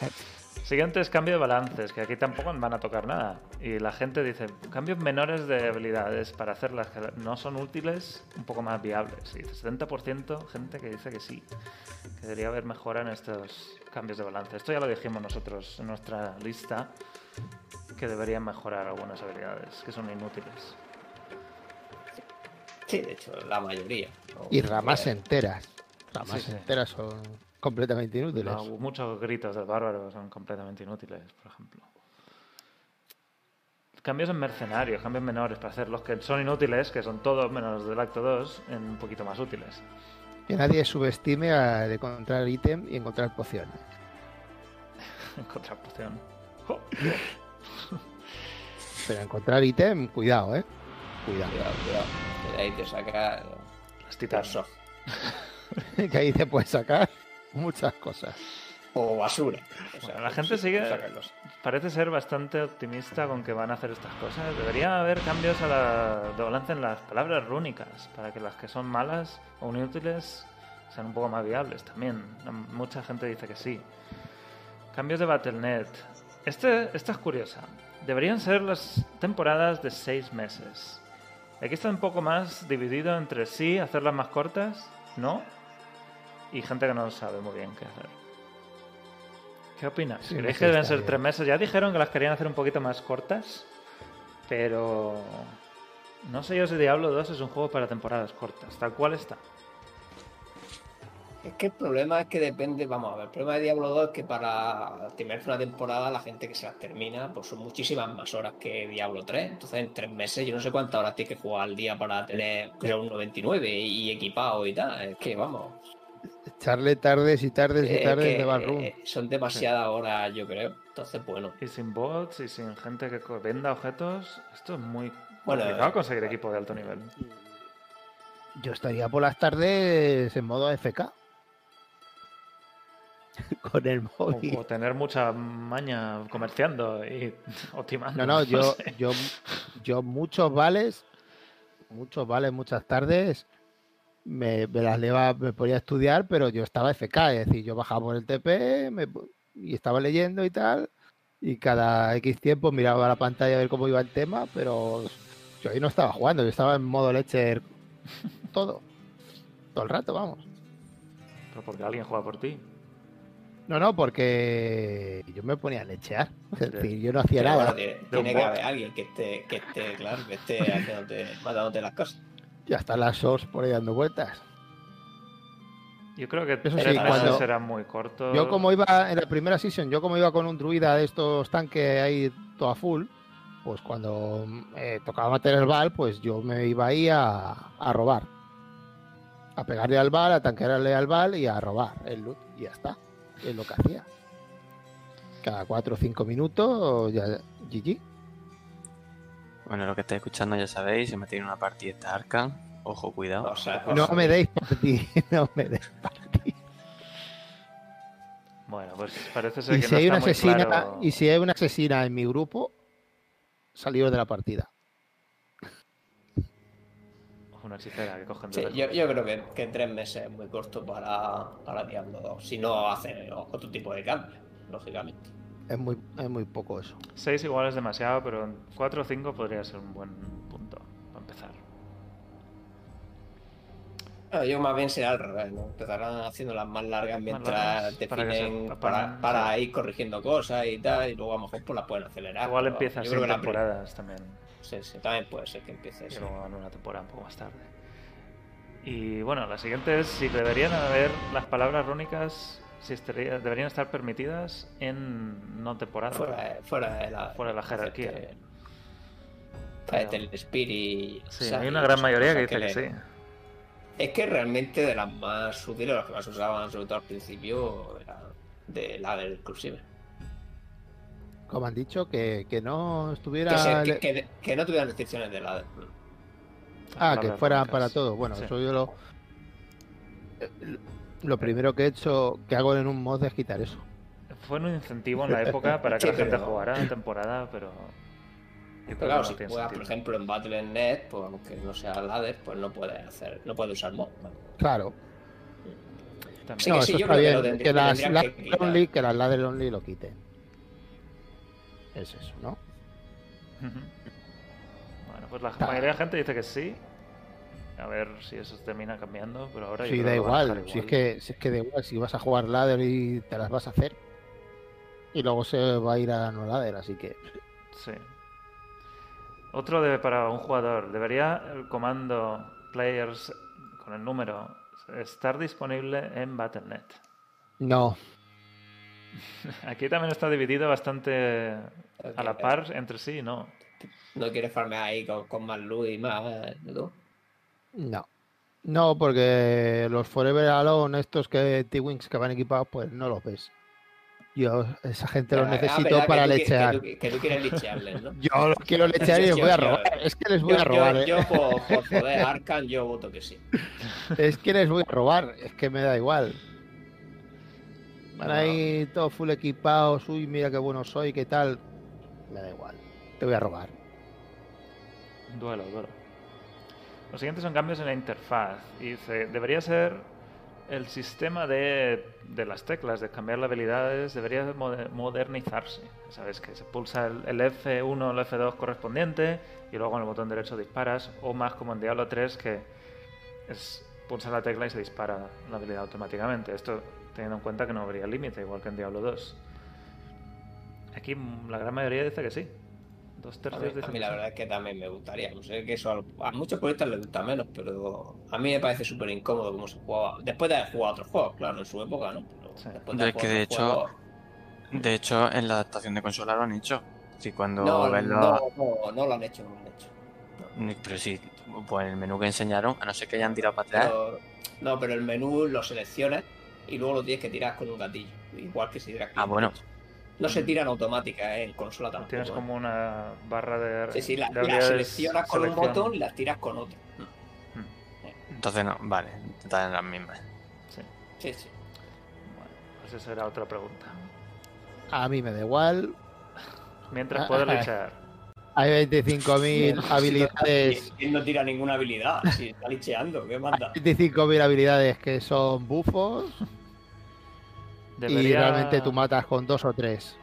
Siguiente es cambio de balances, que aquí tampoco van a tocar nada. Y la gente dice, cambios menores de habilidades para hacerlas que no son útiles, un poco más viables. Y dice 70% gente que dice que sí, que debería haber mejora en estos cambios de balance. Esto ya lo dijimos nosotros en nuestra lista, que deberían mejorar algunas habilidades, que son inútiles. Sí, de hecho, la mayoría. Y ramas enteras. Ramas Sí, sí. enteras son completamente inútiles. No, muchos gritos del bárbaro son completamente inútiles, por ejemplo. cambios en mercenarios, cambios menores para hacer los que son inútiles, que son todos menos los del acto 2, en un poquito más útiles. Que nadie subestime a de encontrar ítem y encontrar pociones. Encontrar poción. Pero encontrar ítem, cuidado, eh. Cuidado. Cuidado, cuidado. Que de ahí te saca Las soft. que ahí te puedes sacar muchas cosas. O basura. O Bueno, la gente sí, sigue- sácalos. Parece ser bastante optimista con que van a hacer estas cosas. Debería haber cambios a la de balance en las palabras rúnicas para que las que son malas o inútiles sean un poco más viables también. Mucha gente dice que sí. Cambios de Battle.net. Este, esta es curiosa. Deberían ser las temporadas de seis meses. Aquí está un poco más dividido entre sí, hacerlas más cortas, no, y gente que no sabe muy bien qué hacer. ¿Qué opinas? Sí, ¿Creéis sí, que deben ser bien. tres meses? Ya dijeron que las querían hacer un poquito más cortas, pero no sé yo si Diablo 2 es un juego para temporadas cortas, tal cual está. Es que el problema es que depende, vamos a ver, el problema de Diablo 2 es que para terminar una temporada la gente que se las termina pues son muchísimas más horas que Diablo 3. Entonces en tres meses yo no sé cuántas horas tienes que jugar al día para tener sea un 99 y equipado y tal. Es que vamos, Echarle tardes y tardes y es tardes que, de Ballroom. eh, son demasiadas horas yo creo. Entonces bueno, Y sin bots y sin gente que venda objetos, esto es muy Bueno, complicado eh, conseguir equipo de alto nivel. Yo estaría por las tardes en modo FK. Con el móvil. o tener mucha maña comerciando y optimando. No, no, yo, yo, yo muchos vales, muchos vales, muchas tardes, me, me las leva, me ponía a estudiar, pero yo estaba FK, es decir, yo bajaba por el TP me y estaba leyendo y tal, y cada X tiempo miraba la pantalla a ver cómo iba el tema, pero yo ahí no estaba jugando, yo estaba en modo lecher todo, todo el rato, vamos. Pero porque alguien juega por ti. No, no, porque yo me ponía a lechear, es decir, yo no hacía pero nada. bueno, tiene, que haber alguien que esté, que esté, claro, que esté haciéndote, matándote las cosas. Ya están las SOS por ahí dando vueltas. Yo creo que Eso tres sí, cuando- será muy corto. Yo como iba en la primera season, yo como iba con un druida de estos tanques ahí todo a full, pues cuando eh, tocaba matar el bal, pues yo me iba ahí a, a robar. A pegarle al bal, a tanquearle al bal y a robar el loot. Y ya está. Es lo que hacía. Cada 4 o 5 minutos, ya GG. Bueno, lo que estáis escuchando ya sabéis, se metéis en una partida de Arkham. Ojo, cuidado. O sea, No me deis partida, no me deis partida. Bueno, pues parece ser Y que si no hay está una muy asesina, claro y si hay una asesina en mi grupo, salió de la partida. una hechicera que cogen de Sí, yo creo que, que tres meses es muy corto para, para Diablo 2. Si no hace otro tipo de cambio, lógicamente. Es muy, es muy poco eso. Seis igual es demasiado, pero en cuatro o cinco podría ser un buen punto para empezar. Ah, Yo más bien será al revés, ¿no? Empezarán haciendo las más largas mientras largas, definen para se ir corrigiendo cosas y tal, y luego a lo mejor pues las pueden acelerar. igual pero empieza yo sin temporadas también. Sí, sí, también puede ser que empiece Y así. luego en una temporada un poco más tarde. Y bueno, la siguiente es si deberían haber las palabras rúnicas, si estaría- deberían estar permitidas en no temporada. Fuera, de- fuera de la, Fuera de la jerarquía. este, fuera de Telespiri. Sí, hay una gran mayoría que dice que, sí. Es que realmente de las más útiles, las que más usaban, sobre todo al principio, era de la del inclusive. Como han dicho, que, que no estuviera. Que, se- que, le- que- que no tuvieran restricciones de la ah, que fuera para todo. Bueno, Sí. eso yo lo. Lo primero que he hecho, que hago en un mod es quitar eso. Fue un incentivo en la época para que Sí, la gente pero- jugara en temporada, pero. claro, no si juegas, por ejemplo, en Battle.net, pues aunque no sea ladder, pues no puedes hacer, no puedes usar mod. ¿vale? Claro. También. Sí no, que sí, eso está que bien. Que, las ladder que quitar. only, que las ladder only lo quiten. Es eso, ¿no? Bueno, pues la mayoría de la gente dice que sí. A ver si eso termina cambiando, pero ahora Sí, da igual. Si es, que, si es que da igual, si vas a jugar ladder y te las vas a hacer. Y luego se va a ir a no ladder, así que. Sí. Otro de, para un jugador. ¿Debería el comando players con el número estar disponible en Battle.net? No, Aquí también está dividido bastante a la par entre sí, ¿no? ¿No quieres farmear ahí con, con más luz y más de todo? No. No, porque los Forever Alone, estos que T-Wings que van equipados, pues no los ves. Yo, esa gente los Ah, necesito ¿verdad? para que tú, qui- lechear. Que tú, que tú quieres lechearles, ¿no? Yo los quiero lechear y les voy a robar. Es que les voy Yo, a yo- robar. ¿eh? yo por, por joder, Arcan, yo voto que sí. Es que les voy a robar. Es que me da igual. Van ahí todos full equipados. Uy, mira qué bueno soy, qué tal. Me da igual. Te voy a robar. Duelo, duelo. Los siguientes son cambios en la interfaz. Y dice, debería ser el sistema de, de las teclas, de cambiar las habilidades, debería moder- modernizarse. Sabes que se pulsa el, el F1 o el F2 correspondiente y luego en el botón derecho disparas, o más como en Diablo 3 que es pulsa la tecla y se dispara la habilidad automáticamente. Esto teniendo en cuenta que no habría límite, igual que en Diablo 2. Aquí la gran mayoría dice que sí. Dos A mí, a la verdad es que también me gustaría. No sé que eso a, a muchos puristas les gusta menos, pero a mí me parece súper incómodo cómo se jugaba. Después de haber jugado otros juegos, claro, en su época, ¿no? Pero Sí. después De haber que de hecho- juegos- De hecho, en la adaptación de consola lo han hecho. Si cuando No, no, no, no lo han hecho, no lo han hecho. Pero sí, pues el menú que enseñaron, a no ser que hayan tirado para atrás. Pero- no, pero el menú lo seleccionas y luego lo tienes que tirar con un gatillo. Igual que si tiras Ah, bueno. No se tiran automáticas ¿eh? en consola tampoco. Tienes ¿eh? como una barra de. Sí, sí, la- de las habilidades seleccionas con un botón y las tiras con otro. Entonces no, vale, están en las mismas. Sí. Sí, sí. Bueno, pues esa era otra pregunta. A mí me da igual. Mientras Ah, puedes ah. luchar. Hay 25.000 habilidades. ¿Quién no tira ninguna habilidad? Si está licheando, ¿qué manda? 25.000 habilidades que son bufos. Y Debería- realmente tú matas con dos o tres.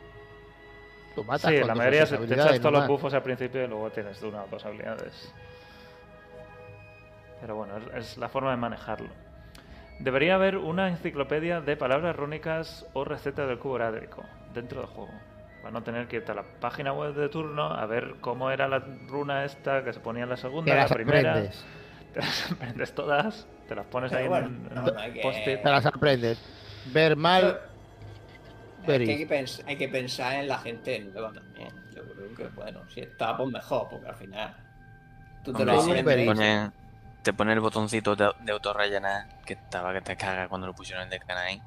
Tú matas Sí, con la dos o mayoría tres se te echas todos los más. buffos al principio y luego tienes una o dos habilidades. Pero bueno, es, es la forma de manejarlo. Debería haber una enciclopedia de palabras rúnicas o recetas del cubo horárico dentro del juego. Para no tener que irte a la página web de turno a ver cómo era la runa esta que se ponía en la segunda, la las primera. aprendes. Te las aprendes todas, te las pones Pero ahí bueno, en, en no, un no que-. Te las aprendes. Ver mal, Es que hay, que pens- hay que pensar en la gente nueva también. Yo creo que, bueno, si está, pues mejor, porque al final tú te Hombre, lo sí, te aprendes. pone, te pone el botoncito de, de autorrellenar que estaba que te caga cuando lo pusieron en Decanain.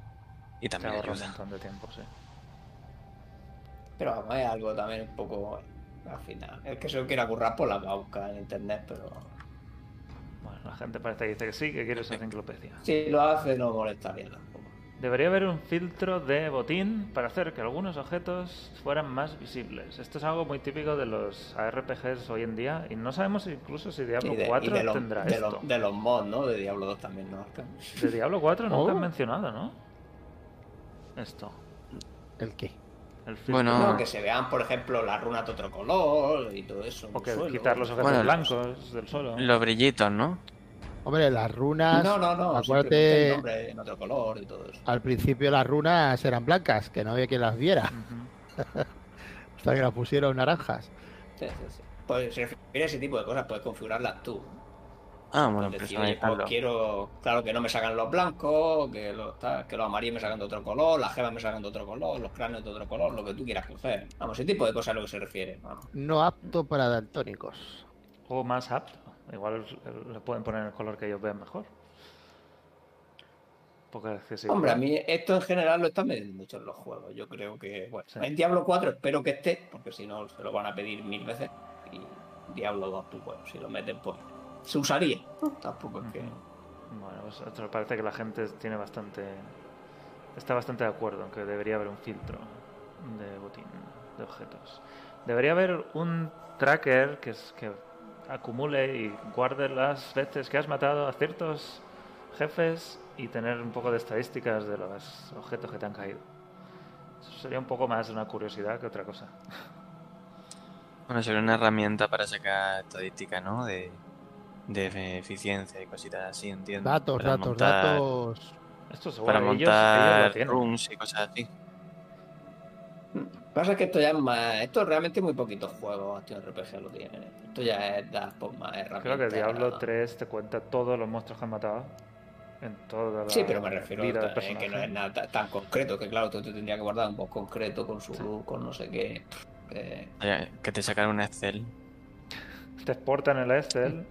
Y Te también un ayuda. montón de tiempo, sí. Pero vamos, es algo también un poco. Al final. El que se lo quiera currar, pues la va a buscar en internet, pero. Bueno, la gente parece que dice que sí, que quiere esa enciclopedia. Si lo hace, no molestaría tampoco. Debería haber un filtro de botín para hacer que algunos objetos fueran más visibles. Esto es algo muy típico de los ARPGs hoy en día y no sabemos incluso si Diablo Y de, y 4 de los, tendrá de, esto. de los mods, ¿no? De Diablo 2 también, ¿no? De Diablo 4 nunca Oh. han mencionado, ¿no? Esto. ¿El qué? El filtro. Bueno, No, que se vean, por ejemplo, las runas de otro color y todo eso. O que suelo. quitar los objetos Bueno, blancos del suelo. Los brillitos, ¿no? Hombre, las runas. No, no, no. Acuérdate, el nombre en otro color y todo eso. al principio las runas eran blancas, que no había quien las viera. Ujú. Hasta que las pusieron naranjas. Sí, sí, sí. Pues se refiere a ese tipo de cosas, puedes configurarlas tú. Ah, bueno, Puedes decir, oye, pues quiero, claro, que no me sacan los blancos, que los, que los amarillos me sacan de otro color, las gemas me sacan de otro color, los cráneos de otro color, lo que tú quieras coger. Vamos, ese tipo de cosas a lo que se refiere. Vamos. No apto para daltónicos. O más apto. Igual le pueden poner el color que ellos vean mejor. Porque es que sí, Hombre, a mí esto en general lo están metiendo mucho en los juegos. Yo creo que, bueno, Sí. en Diablo 4 espero que esté, porque si no se lo van a pedir mil veces. Y Diablo 2, pues bueno, si lo meten, pues se usaría. Tampoco es que. Bueno, pues esto parece que la gente tiene bastante. Está bastante de acuerdo en que debería haber un filtro de botín de objetos. Debería haber un tracker que, es, que acumule y guarde las veces que has matado a ciertos jefes y tener un poco de estadísticas de los objetos que te han caído. Eso sería un poco más una curiosidad que otra cosa. Bueno, sería una herramienta para sacar estadísticas, ¿no? De, de eficiencia y cositas así, entiendo. Datos, Para datos, montar- datos. Esto seguro Para ellos, ellos lo montar rooms y cosas así. Pasa que esto ya es más. Esto realmente muy poquitos juegos Action RPG lo tienen. ¿eh? Esto ya es dar por más herramientas. Creo que Diablo 3 te cuenta todos los monstruos que han matado. En toda la Sí, pero me refiero a que no es nada ta- tan concreto, que claro, tú te tendrías que guardar un poco concreto con su luz, con no sé qué. que- Oye, Que te sacaron un Excel te exportan el Excel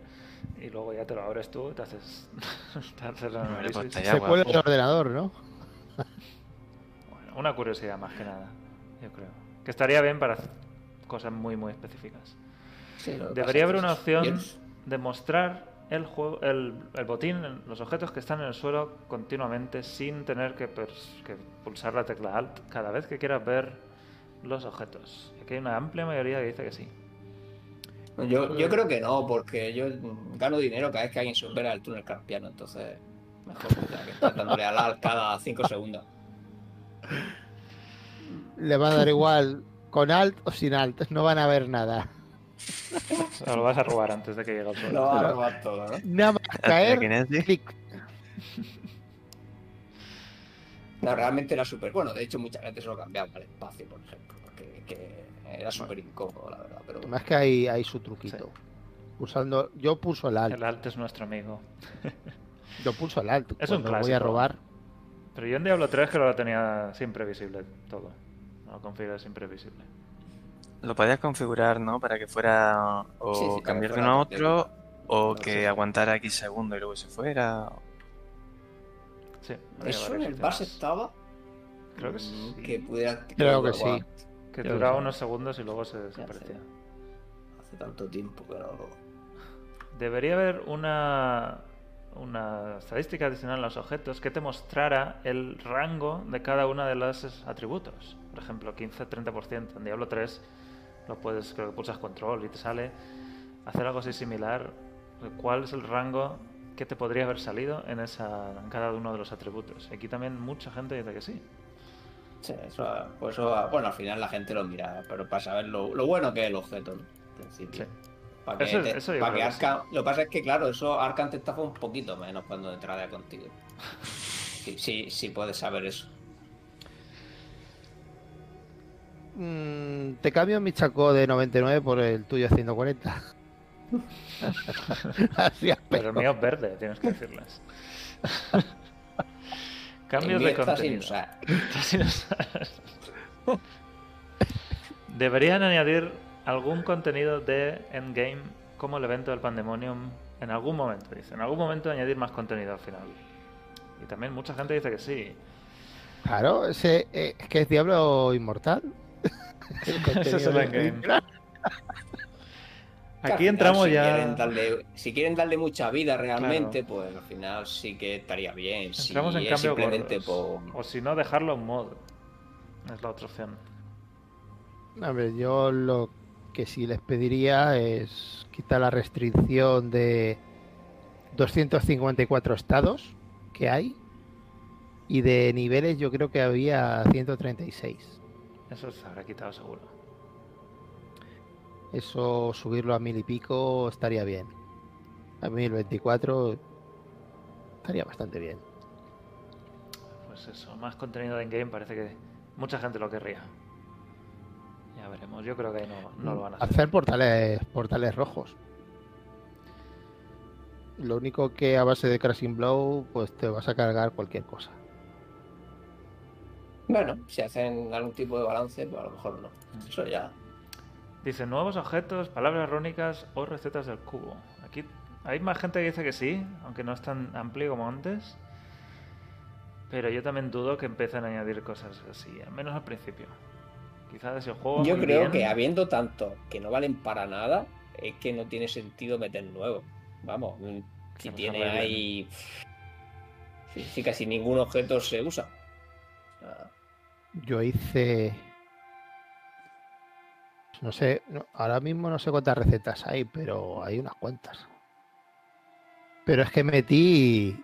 y luego ya te lo abres tú y te haces, te haces análisis. pues Se puede el ordenador, ¿no? Bueno, una curiosidad más que nada, yo creo. Que estaría bien para cosas muy, muy específicas. Sí, Debería haber una opción de mostrar el, juego, el, el botín, los objetos que están en el suelo continuamente sin tener que, pers- que pulsar la tecla Alt cada vez que quieras ver los objetos. Aquí hay una amplia mayoría que dice que sí. Yo, yo creo que no, porque yo gano dinero cada vez que alguien supera el túnel carpiano, entonces mejor que estar dándole al alt cada 5 segundos. Le va a dar igual con alt o sin alt, no van a ver nada. Lo vas a robar antes de que llegue al suelo. Lo va a robar todo, ¿no? Nada más caer, clic. No, realmente era súper. Bueno, de hecho, mucha gente se lo cambiaba al espacio, por ejemplo, porque que era súper incómodo, la verdad. Pero Más que hay, hay su truquito. Usando, yo pulso el alt, El Alt es nuestro amigo. yo pulso el alt. Es un cuando voy a clásico. robar. Pero yo en Diablo 3 que lo tenía siempre visible todo. Lo configuré siempre visible. Lo podías configurar, ¿no? Para que fuera o Sí, sí, cambiar de uno a otro o No que aguantara X segundos y luego se fuera. Sí. eso en el base opciones. estaba. Creo que mm, sí. Que pudiera. Creo que sí. Que duraba unos segundos y luego se desaparecía. Hace tanto tiempo que no lo. Debería haber una, una estadística adicional a los objetos que te mostrara el rango de cada uno de los atributos. Por ejemplo, 15-30%. En Diablo 3 lo puedes, creo que pulsas control y te sale hacer algo así similar. ¿Cuál es el rango que te podría haber salido en, esa, en cada uno de los atributos? Aquí también mucha gente dice que sí. Sí, eso, pues eso, bueno, al final la gente lo mira, pero para saber lo, lo bueno que es el objeto, ¿no? Sí. Para que, Eso- te- eso yo para creo que que sí. Arkham- Lo que pasa es que, claro, eso Arkham te estafa un poquito menos cuando entrará contigo. Sí, sí, sí puedes saber eso. Mm, te cambio mi chaco de 99 por el tuyo de 140. Así Pero el mío es verde, tienes que decirles. Cambios de está sin contenido. usar. Está sin usar. Deberían añadir algún contenido de Endgame como el evento del Pandemonium en algún momento, dice. En algún momento añadir más contenido al final. Y también mucha gente dice que sí. Claro, ese, eh, es que es Diablo Inmortal. El Ese es adicional. Que Aquí final, entramos si ya. Quieren darle, si quieren darle mucha vida realmente, pues al final sí que estaría bien. Si Entramos en es cambio simplemente por. O si no, dejarlo en mod. Es la otra opción. A ver, yo lo que sí les pediría es quitar la restricción de 254 estados que hay y de niveles yo creo que había 136. Eso se habrá quitado seguro. Eso subirlo a mil y pico estaría bien. A 1024 estaría bastante bien. Pues eso, más contenido de Endgame parece que mucha gente lo querría. Ya veremos. Yo creo que ahí no, no lo van a hacer. Hacer portales, portales rojos. Lo único que a base de Crashing Blow, pues te vas a cargar cualquier cosa. Bueno, si hacen algún tipo de balance, pues a lo mejor no. Eso ya. Dice nuevos objetos, palabras rúnicas o recetas del cubo. Aquí hay más gente que dice que sí, aunque no es tan amplio como antes. Pero yo también dudo que empiecen a añadir cosas así, al menos al principio. Quizás el juego. Yo creo bien, que habiendo tanto que no valen para nada, es que no tiene sentido meter nuevo. Vamos, mm, si Vamos tiene ahí. Si, si casi ningún objeto se usa. Yo hice. No sé, no- ahora mismo no sé cuántas recetas hay, pero hay unas cuantas. Pero es que metí.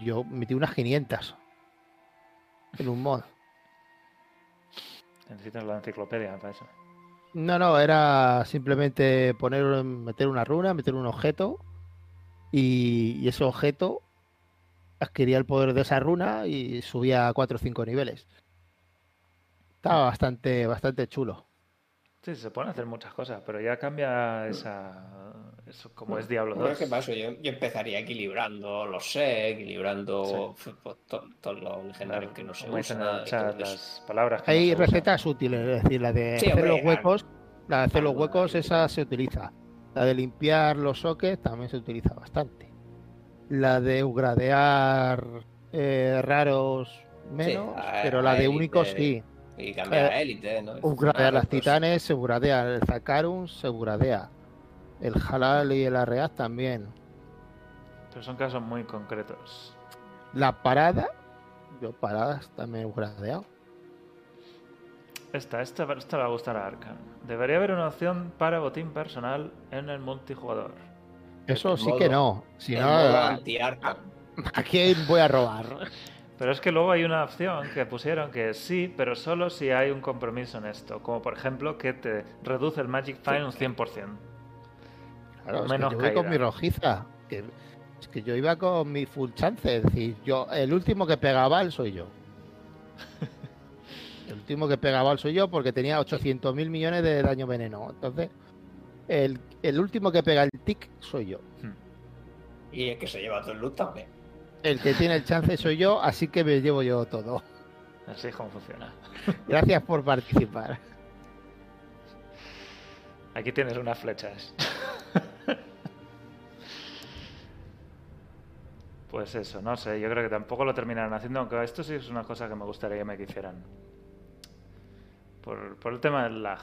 Yo metí unas 500 en un mod. Necesitas la enciclopedia para eso. No, no, era simplemente poner, meter una runa, meter un objeto y, y ese objeto adquiría el poder de esa runa y subía a 4 o 5 niveles. Estaba bastante, bastante chulo. Sí, se pueden hacer muchas cosas, pero ya cambia esa. Eso como es Diablo Pero 2. es que para eso yo, yo empezaría equilibrando los set, equilibrando to- todos los legendarios que no se usan. las palabras que no Hay usan. recetas útiles, es decir, la de Sí, hacer hombre, los huecos, la de hacer los huecos, esa se utiliza. La de limpiar los sockets también se utiliza bastante. La de upgradear eh, raros menos, a- pero la de únicos sí. Y cambiar Eh, a élite, ¿no? Upgradear las titanes se upgradea, el Zakarun se upgradea. El Halal y el Arreaz también. Pero son casos muy concretos. La parada, yo paradas también he upgradeado. Esta, esta, esta le va a gustar a Arkan. Debería haber una opción para botín personal en el multijugador. Eso el sí que no. Si no, modo ¿a, anti-Arkham. a quién voy a robar? Pero es que luego hay una opción que pusieron que sí, pero solo si hay un compromiso en esto. Como por ejemplo que te reduce el Magic Fine un 100%. Claro, es Menos que yo voy con mi rojiza. Que, es que yo iba con mi full chance. Es decir, yo, el último que pega bal soy yo. El último que pega bal soy yo porque tenía 800 mil millones de daño veneno. Entonces, el, el último que pega el tic soy yo. Y el que se lleva todo el loot también. El que tiene el chance soy yo, así que me llevo yo todo. Así es como funciona. Gracias por participar. Aquí tienes unas flechas. Pues eso, no sé, yo creo que tampoco lo terminarán haciendo, aunque esto sí es una cosa que me gustaría que me hicieran. Por, por el tema del lag.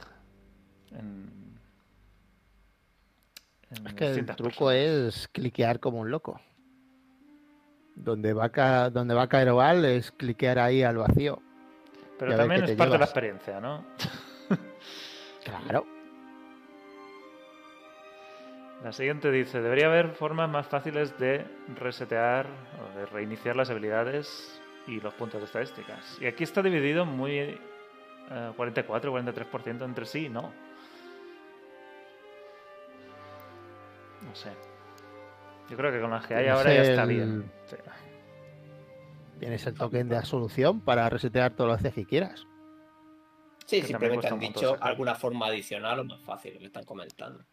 En, en Es que el truco personas. es cliquear como un loco. Donde va a, ca- donde va a caer Oval es cliquear ahí al vacío. Pero también es te parte de la experiencia, ¿no? Claro. La siguiente dice, debería haber formas más fáciles de resetear o de reiniciar las habilidades y los puntos de estadísticas. Y aquí está dividido muy eh, 44-43% entre sí, ¿no? No sé. Yo creo que con las que hay ahora ya está el- bien. Sí. Tienes el token de absolución para resetear todos los veces que quieras. Sí, Que simplemente han dicho sacar. alguna forma adicional o más fácil, que están comentando.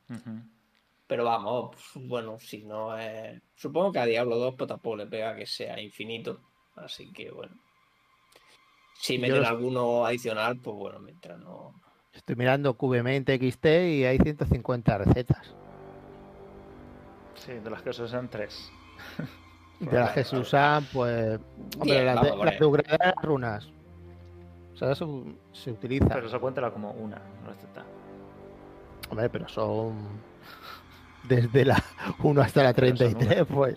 Pero vamos, pues, bueno, si no es. Supongo que a Diablo 2 pues, tampoco le pega que sea infinito. Así que bueno. Si meten los- alguno adicional, pues bueno, mientras no. Estoy mirando QBMain XT y hay 150 recetas. Sí, de las que se usan tres. De las que se usan, pues. Hombre, Diez, las de, las de runas. O sea, eso se utiliza. Pero eso cuéntala como una receta. Hombre, pero son. Desde la 1 hasta la Pero son 33, pues.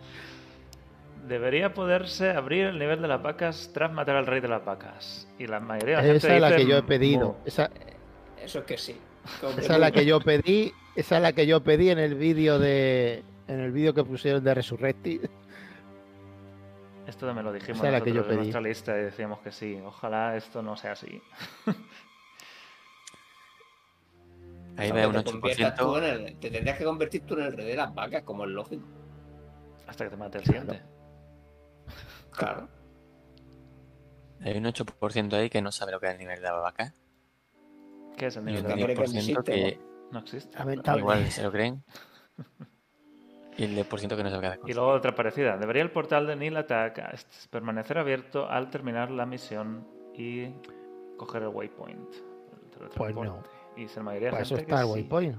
Debería poderse abrir el nivel de las vacas tras matar al rey de las vacas. Y la mayoría de la gente Esa es la dice, que yo he "Mm, pedido. mu". Esa, Eso es que sí. esa es la que yo pedí. Esa es la que yo pedí en el vídeo de. En el vídeo que pusieron de Resurrected. Esto también lo dijimos la que en nuestra lista y decíamos que sí. Ojalá esto no sea así. Ahí ve un te conviertas tú 8%. en el- Te tendrías que convertir tú en el rey de las vacas, como es lógico. Hasta que te mate el siguiente. Claro. Hay un 8% ahí que no sabe lo que es el nivel de la vaca. ¿Qué es el nivel de no 10% que existe, No existe. Igual se lo creen. Y el 10% que no hacer. Y luego otra parecida. Debería el portal de Nil Attack permanecer abierto al terminar la misión y coger el waypoint. el teletransporte. Y la mayoría de Para eso gente está el sí. waypoint.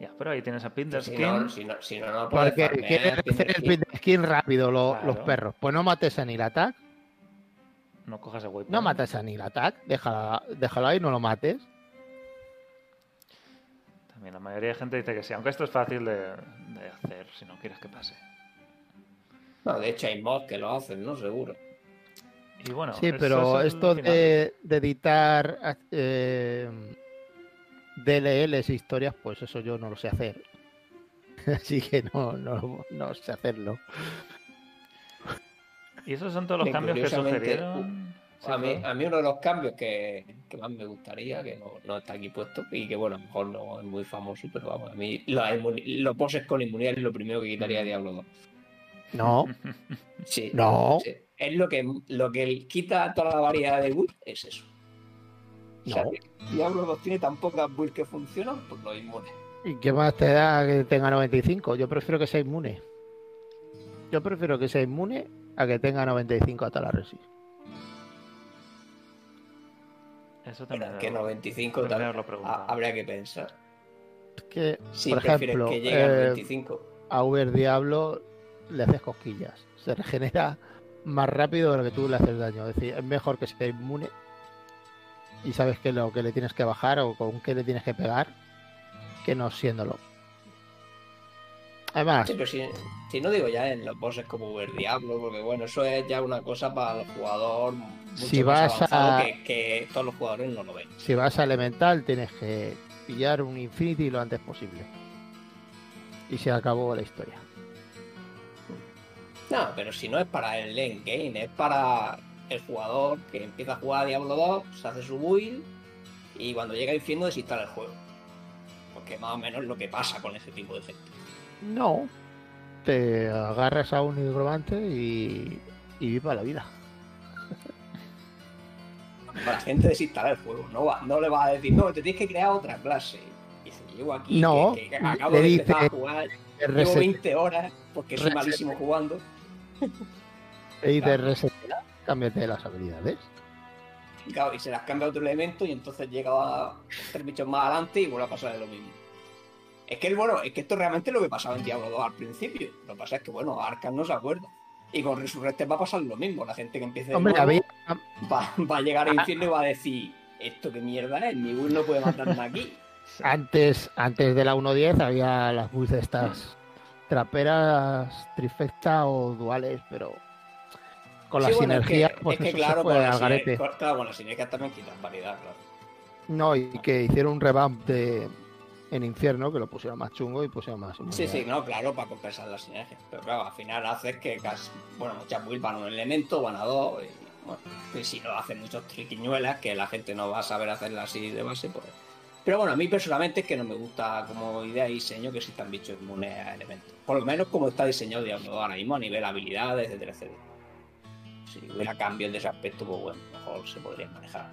Ya, pero ahí tienes a Si Pinderskin. no, si no, si no, no puedes Porque quieren hacer el que- pin skin rápido lo- Claro. los perros. Pues no mates a Nil Attack. No cojas el waypoint. No mates a Nil Attack. Déjala- déjalo ahí, no lo mates. También la mayoría de gente dice que sí, aunque esto es fácil de, de hacer si no quieres que pase. No, de hecho hay mods que lo hacen, ¿no? Seguro. Y bueno, Sí, pero es esto de, de editar eh, DLLs e historias, pues eso yo no lo sé hacer. Así que no, no, no sé hacerlo. Y esos son todos los cambios que sugirieron. Sí, A mí, todo. a mí uno de los cambios que, que más me gustaría, que no, no está aquí puesto, y que bueno, a lo mejor no es muy famoso, pero vamos, a mí los, poses con inmunidad es lo primero que quitaría de Diablo 2. No, Sí, no, sí. Es lo que, lo que quita toda la variedad de builds, es eso. O sea, No. que Diablo 2 tiene tan pocas builds que funcionan, pues los inmunes. ¿Y qué más te da que tenga 95? Yo prefiero que sea inmune. Yo prefiero que sea inmune a que tenga 95 hasta la resist. Eso Pero también. es que lo- 95 también habría que pensar. que, Si por prefieres ejemplo, que llegue al eh, 25. a Uber Diablo le haces cosquillas. Se regenera más rápido de lo que tú le haces daño. Es decir, es mejor que sea inmune y sabes que lo que le tienes que bajar o con qué le tienes que pegar que no siéndolo. Además, Sí, pero si, si no digo ya en los bosses como el Diablo, porque bueno, eso es ya una cosa para el jugador mucho Si más vas avanzado a- que, que todos los jugadores no lo ven. si vas a Elemental tienes que pillar un Infinity lo antes posible. Y se acabó la historia. No, pero si no es para el late game, es para el jugador que empieza a jugar a Diablo 2, se hace su build y cuando llega al infierno desinstala el juego. Porque más o menos es lo que pasa con ese tipo de gente. No. Te agarras a un nigromante y, y viva la vida. La gente desinstala el juego, no, va, no le va a decir, no, te tienes que crear otra clase. Y dice, llevo aquí, No, que, que acabo de empezar a dice- jugar, llevo reset- 20 horas porque soy malísimo jugando. te dice claro. resetea, cámbiate las habilidades. Y, claro, y se las cambia a otro elemento y entonces llega a tres bichos más adelante y vuelve a pasar de lo mismo. Es que, bueno, es que esto realmente es lo que pasaba en Diablo 2 al principio. Lo que pasa es que, bueno, Arkham no se acuerda. Y con Resurrected va a pasar lo mismo. La gente que empiece de Hombre, nuevo había, va, va a llegar al infierno y va a decir, ¿esto qué mierda es? Mi build no puede matarme aquí. antes, antes de la 1.10 había las builds estas traperas, trifecta o duales, pero con Sí, las bueno, es que- sinergias, es pues que, eso claro, se fue al garete. claro, con las sinergias también quitan variedad, claro. No, y que hicieron un revamp de en infierno, que lo pusieron más chungo y pusieron más. Sí, sí, no, claro, para compensar las sinergias. Pero claro, al final haces que bueno, muchas builds van a un elemento, van a dos, y bueno, si no hacen muchos triquiñuelas, que la gente no va a saber hacerlas así de base, pues. Pero bueno, a mí personalmente es que no me gusta como idea de diseño que existan bichos inmunes a elementos. Por lo menos como está diseñado 2 ahora mismo a nivel habilidades, etcétera, etcétera. Si hubiera cambios de ese aspecto, pues bueno, mejor se podrían manejar.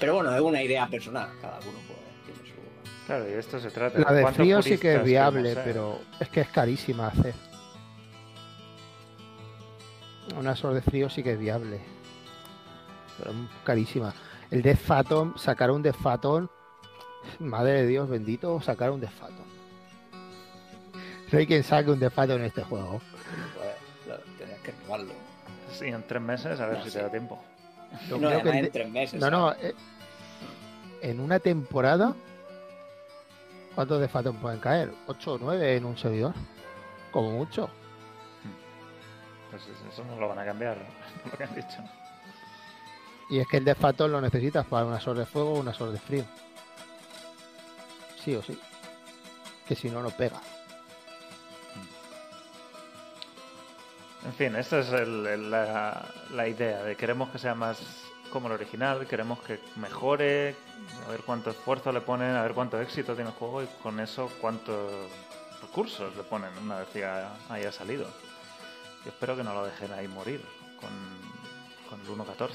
Pero bueno, es una idea personal, cada uno su. Claro, y de esto se trata. La de ¿Cuántos frío sí que es viable, pero es que es carísima hacer. Una sort de frío sí que es viable. Pero es carísima. El Death Phantom, sacar un Phantom, madre de Dios bendito, sacar un Phantom. No hay quien saque un Phantom en este juego. Pues, claro, tendrías que probarlo. Sí, en tres meses a ver No si sé. te da tiempo. Yo no, creo que en de- tres meses. No, no, eh, en una temporada, ¿cuántos Death Phantom pueden caer? ¿8 o 9 en un servidor? Como mucho. Pues eso no lo van a cambiar, lo que han dicho. Y es que el de Phantom lo necesitas para una sor de fuego o una sor de frío. Sí o sí. Que si no, no pega. En fin, esta es el- el- la, la idea de queremos que sea más como el original, queremos que mejore, a ver cuánto esfuerzo le ponen, a ver cuánto éxito tiene el juego y con eso cuántos recursos le ponen una vez ya haya salido. Yo espero que no lo dejen ahí morir con, con el 1.14.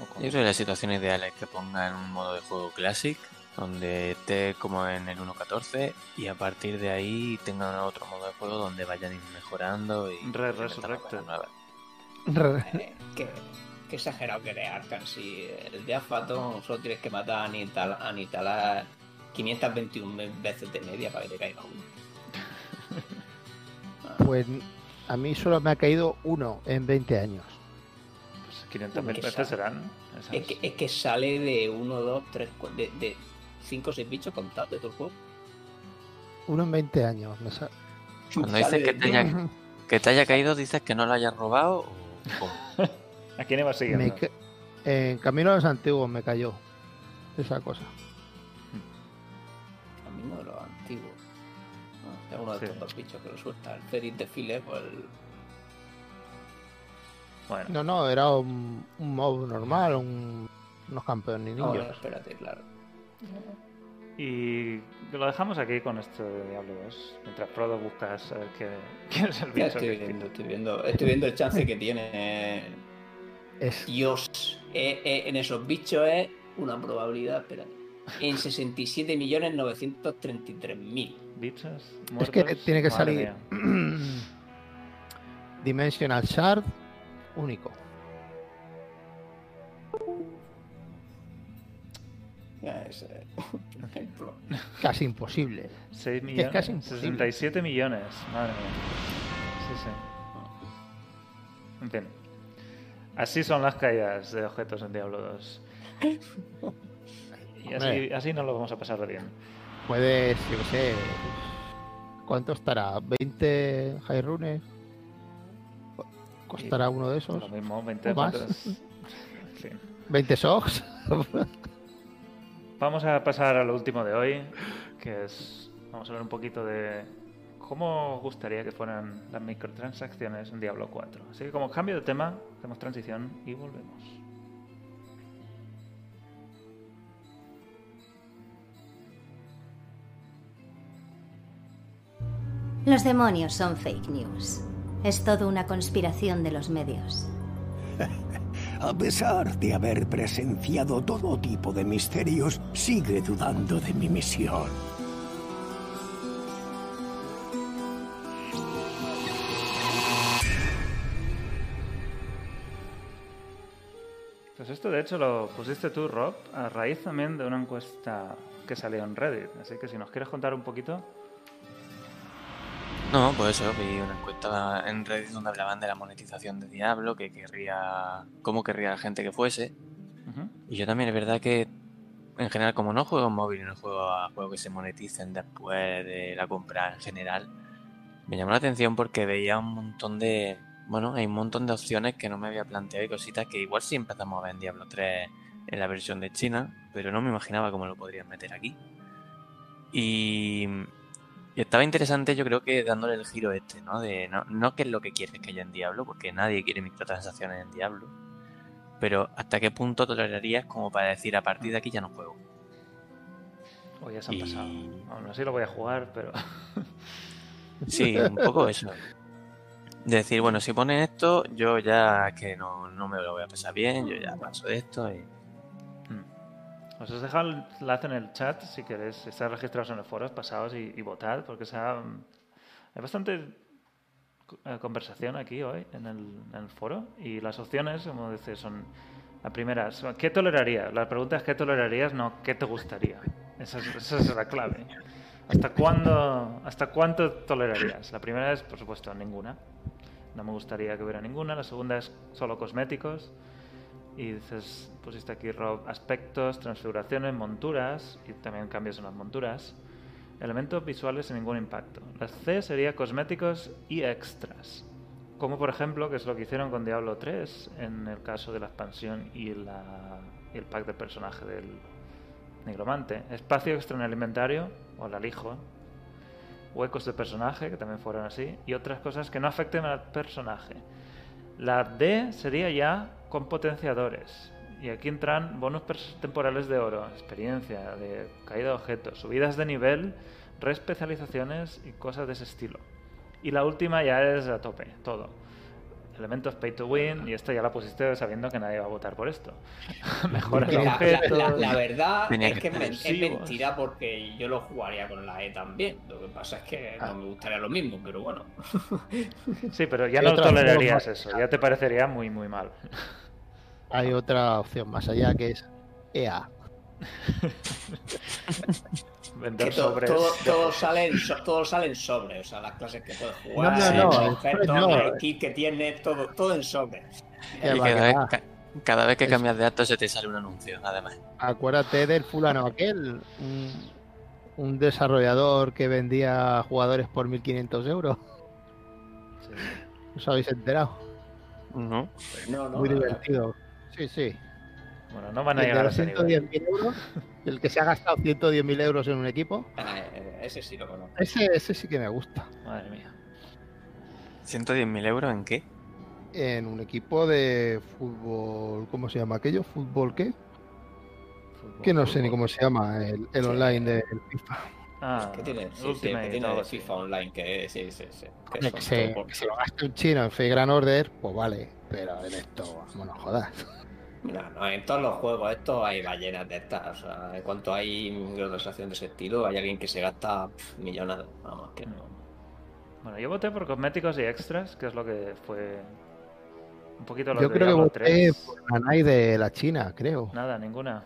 o con- Yo creo que la situación ideal es que pongan un modo de juego Classic, donde esté como en el 1.14 y a partir de ahí tengan otro modo de juego donde vayan mejorando y Re- implementando Resurrected. cosas nuevas. Qué, exagerado que eres, Arkham. Si el de Phantom solo tienes que matar a Anital, a Anitalar 521 veces de media para que te caiga uno. Pues a mí solo me ha caído uno en 20 años. Pues 500.000 Qué veces sad. serán. Es que, es que sale de 1, 2, 3, de, de 5 o 6 bichos contados de todo el juego. Uno en 20 años. me sa- Cuando Sale dices que te haya, que te haya caído, dices que no lo hayas robado o? ¿A quién iba siguiendo? me ca- en Camino a los Antiguos me cayó esa cosa. A mí no de los antiguos. Ah, es uno de Sí. estos dos bichos que lo suelta. El Ferit de File, pues el. Bueno, No, no, era un, un mob normal, un- unos campeones bueno, niños. espérate, claro. y lo dejamos aquí con esto de Diablo 2. Mientras Prodo buscas saber qué, qué es el Ya bicho. estoy que- viendo, estoy viendo, estoy viendo el chance que tiene. Es, Dios, eh, eh, en esos bichos es una probabilidad, espérate. En 67.933.000. ¿Bichos? es que muertos? tiene que Madre salir. Dimensional Shard único. Es, eh. Casi imposible. 6 que millones. es casi imposible. 67 millones. Madre mía. Sí, sí. En fin. Así son las caídas de objetos en Diablo 2. Y así, así no lo vamos a pasar bien. Puedes, yo sé. ¿Cuánto estará? ¿20 high runes? ¿Costará uno de esos? Lo mismo, 20 ¿O más? fin. ¿20 socks? Vamos a pasar a lo último de hoy, que es. Vamos a hablar un poquito de cómo os gustaría que fueran las microtransacciones en Diablo 4. Así que, como cambio de tema, hacemos transición y volvemos. Los demonios son fake news. Es todo una conspiración de los medios. A pesar de haber presenciado todo tipo de misterios, sigue dudando de mi misión. Pues esto, de hecho, lo pusiste tú, Rob, a raíz también de una encuesta que salió en Reddit. Así que si nos quieres contar un poquito. No, pues eso, vi una encuesta en Reddit donde hablaban de la monetización de Diablo, que querría, cómo querría la gente que fuese. Ujú. Y yo también es verdad que, en general, como no juego en móvil y no juego a juegos que se moneticen después de la compra en general, me llamó la atención porque veía un montón de... Bueno, hay un montón de opciones que no me había planteado y cositas que igual sí empezamos a ver en Diablo 3 en la versión de China, pero no me imaginaba cómo lo podrían meter aquí. Y, y estaba interesante, yo creo que dándole el giro este, ¿no? De no, no qué es lo que quieres que haya en Diablo, porque nadie quiere microtransacciones en Diablo. Pero hasta qué punto tolerarías como para decir a partir de aquí ya no juego. O ya se han Y- pasado. Aún así lo voy a jugar, pero. Sí, un poco eso. De decir, bueno, si ponen esto, yo ya que no, no me lo voy a pasar bien, yo ya paso de esto y... Mm. Os he dejado el enlace en el chat si queréis estar registrados en el foro, pasados y, y votad, porque se ha- hay bastante eh, conversación aquí hoy en el, en el foro y las opciones, como dices, son la primera, ¿qué tolerarías? La pregunta es ¿qué tolerarías? No, ¿qué te gustaría? Esa es, esa es la clave. ¿Hasta cuándo, hasta cuánto tolerarías? La primera es, por supuesto, ninguna. No me gustaría que hubiera ninguna. La segunda es solo cosméticos. Y dices, pusiste aquí Rob, aspectos, transfiguraciones, monturas y también cambios en las monturas. Elementos visuales sin ningún impacto. La C sería cosméticos y extras. Como por ejemplo, que es lo que hicieron con Diablo 3 en el caso de la expansión y, la, y el pack de personaje del nigromante. Espacio extra en el inventario, o el alijo. Huecos de personaje, que también fueron así. Y otras cosas que no afecten al personaje. La D sería ya con potenciadores. Y aquí entran pers- temporales de oro, experiencia, de caída de objetos, subidas de nivel, reespecializaciones y cosas de ese estilo. Y la última ya es a tope, todo. Elementos pay to win, y esta ya la pusiste sabiendo que nadie va a votar por esto. Mejoras La, la- objetos. la- la verdad es que es, mentira porque yo lo jugaría con la E también. Lo que pasa es que Ah. no me gustaría lo mismo, pero bueno. Sí, pero ya no tolerarías eso, ya te parecería muy, muy mal. Hay otra opción más allá que es EA. Vender to- sobres. todo, todo sale en so- todo sale sobre, o sea, las clases que puedes jugar, No, no, los no, objetos, no. el kit que tiene, todo, todo en sobre. Y cada, vez, cada que Es- cambias de acto se te sale un anuncio, además. Acuérdate del fulano aquel, un, un desarrollador que vendía jugadores por 1500 euros. Sí. ¿Os habéis enterado? No. No, no, Muy divertido. Sí, sí. Bueno, no van a llegar a los ese nivel. 110.000 euros, el que se ha gastado 110.000 euros en un equipo, Ah, eh, ese sí lo conozco. ese, ese sí que me gusta. Madre mía. ¿110.000 euros en qué? En un equipo de fútbol, ¿cómo se llama aquello? ¿Fútbol qué? Fútbol, Que no sé ni cómo se llama el, el Sí. online del FIFA. Ah, ¿Qué tiene? Sí, sí, que tiene algo de así. FIFA Online, que sí, sí, sí. Que Que son se, todo por- que se lo gaste un chino en Figran Order, pues vale. Pero en esto, bueno, jodas. No, no, en todos los juegos estos hay ballenas de estas. O sea, en cuanto hay microtransacción de ese estilo, hay alguien que se gasta pff, millonadas. Vamos, que no. Bueno, yo voté por cosméticos y extras, que es lo que fue un poquito lo Yo de creo que voté 3. por Nanai de la China, creo. Nada, ninguna.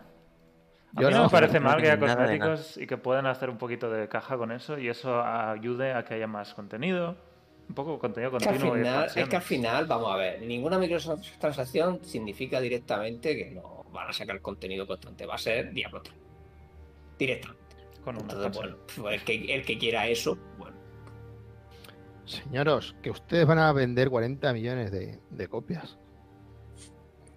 A Yo mí no, no, me parece no mal que haya cosméticos y que puedan hacer un poquito de caja con eso y eso ayude a que haya más contenido. Un poco contenido Es que, al continuo y final, es que al final, vamos a ver, ninguna microtransacción significa directamente que no van a sacar contenido constante. Va a ser Diablo 3. Directamente. Con una Entonces, bueno, pues el que, el que quiera eso, bueno. Señoros, que ustedes van a vender 40 millones de, de copias.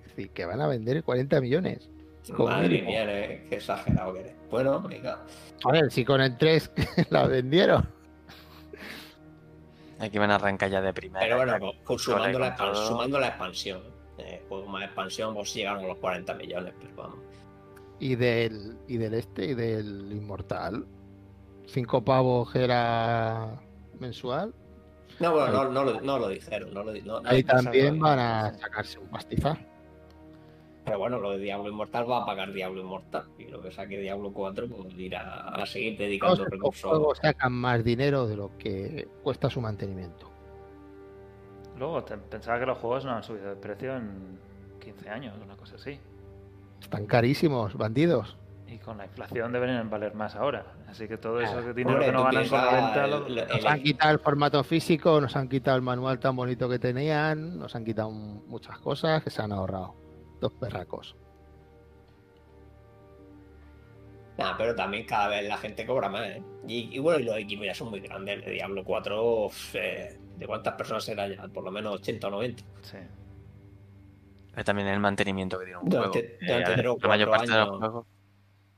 Es decir, que van a vender 40 millones. Madre mía, eh, qué exagerado que eres. Bueno, venga. A ver, si con el 3 la vendieron. Aquí van a arrancar ya de primera. Pero bueno, pues, con pues sumando, la, con todo. sumando la expansión. Eh, juego más expansión, pues llegaron a los 40 millones, pero vamos. Y del, y del este y del inmortal. Cinco pavos era mensual. No, bueno, no, no, lo, no lo dijeron. No lo, di- no- no Ahí también van a sacarse un pastizal. Pero bueno, lo de Diablo Inmortal va a pagar Diablo Inmortal. Y lo que saque Diablo 4, pues irá a seguir dedicando recursos. juegos sacan más dinero de lo que cuesta su mantenimiento. Luego, te- pensaba que los juegos no han subido de precio en 15 años, una cosa así. Están carísimos, bandidos. Y con la inflación deberían valer más ahora. Así que todo eso que dinero Hombre, que no ganan con la venta... el- lo- el- Nos han quitado el formato físico, nos han quitado el manual tan bonito que tenían, nos han quitado muchas cosas que se han ahorrado. Dos perracos. Nah, pero también cada vez la gente cobra más, ¿eh? Y, y bueno, y los equipos ya son muy grandes. El de Diablo 4, uf, eh, ¿de cuántas personas será ya? Por lo menos 80 o 90. Sí. Es también el mantenimiento que tiene un Durante- juego. durante o la mayor parte de los años. juegos.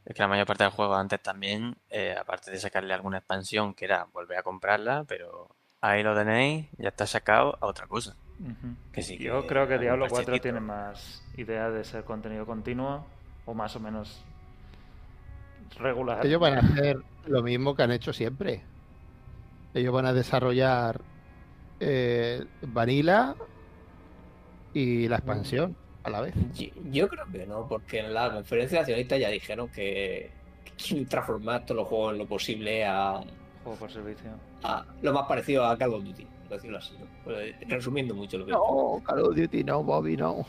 Es que la mayor parte del juego antes también, eh, aparte de sacarle alguna expansión, que era volver a comprarla, pero ahí lo tenéis, ya está sacado a otra cosa. Ujú. Que sí, Yo que creo que Diablo 4 parchecito. tiene más idea de ser contenido continuo o más o menos regular. Ellos van a hacer lo mismo que han hecho siempre. Ellos van a desarrollar eh, Vanilla y la expansión a la vez. Yo, yo creo que no, porque en la conferencia de accionistas ya dijeron que, que quieren transformar todos los juegos en lo posible a, Juego por servicio. a lo más parecido a Call of Duty, por decirlo así. ¿no? Resumiendo mucho lo que No, Call of Duty no, Bobby no.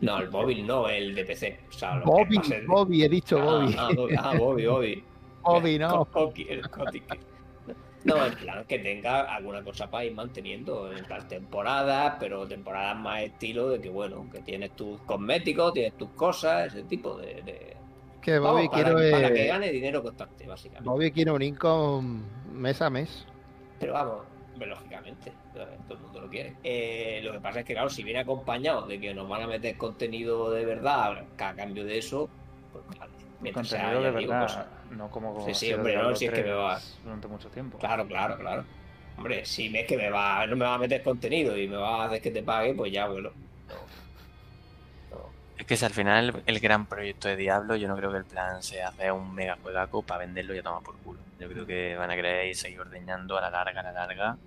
No, el móvil no, el de PC. O sea, lo que Bobby, es- Bobby, he dicho Ah, Bobby. Ah, Bobby, ah, Bobby, Bobby. Bobby no. No, en plan que tenga alguna cosa para ir manteniendo en las temporadas, pero temporadas más estilo de que, bueno, que tienes tus cosméticos, tienes tus cosas, ese tipo de. de- Que Vamos, Bobby para, quiere, para que gane dinero constante, básicamente. Bobby quiere un income mes a mes. Pero vamos, pues, lógicamente, todo el mundo lo quiere. Eh, lo que pasa es que, claro, si viene acompañado de que nos van a meter contenido de verdad que a cambio de eso, pues vale. Mientras sea, Contenido de digo, verdad, no como Sí, sí, hombre, no, si es que me 3 va- durante mucho tiempo. Claro, claro, claro. Hombre, si ves que me va, no me va a meter contenido y me va a hacer que te pague, pues ya, bueno. No, no. Es que si al final el gran proyecto de Diablo, yo no creo que el plan sea hacer un mega juegaco para venderlo y a tomar por culo. Yo creo que van a querer ir seguir ordeñando a la larga, a la larga.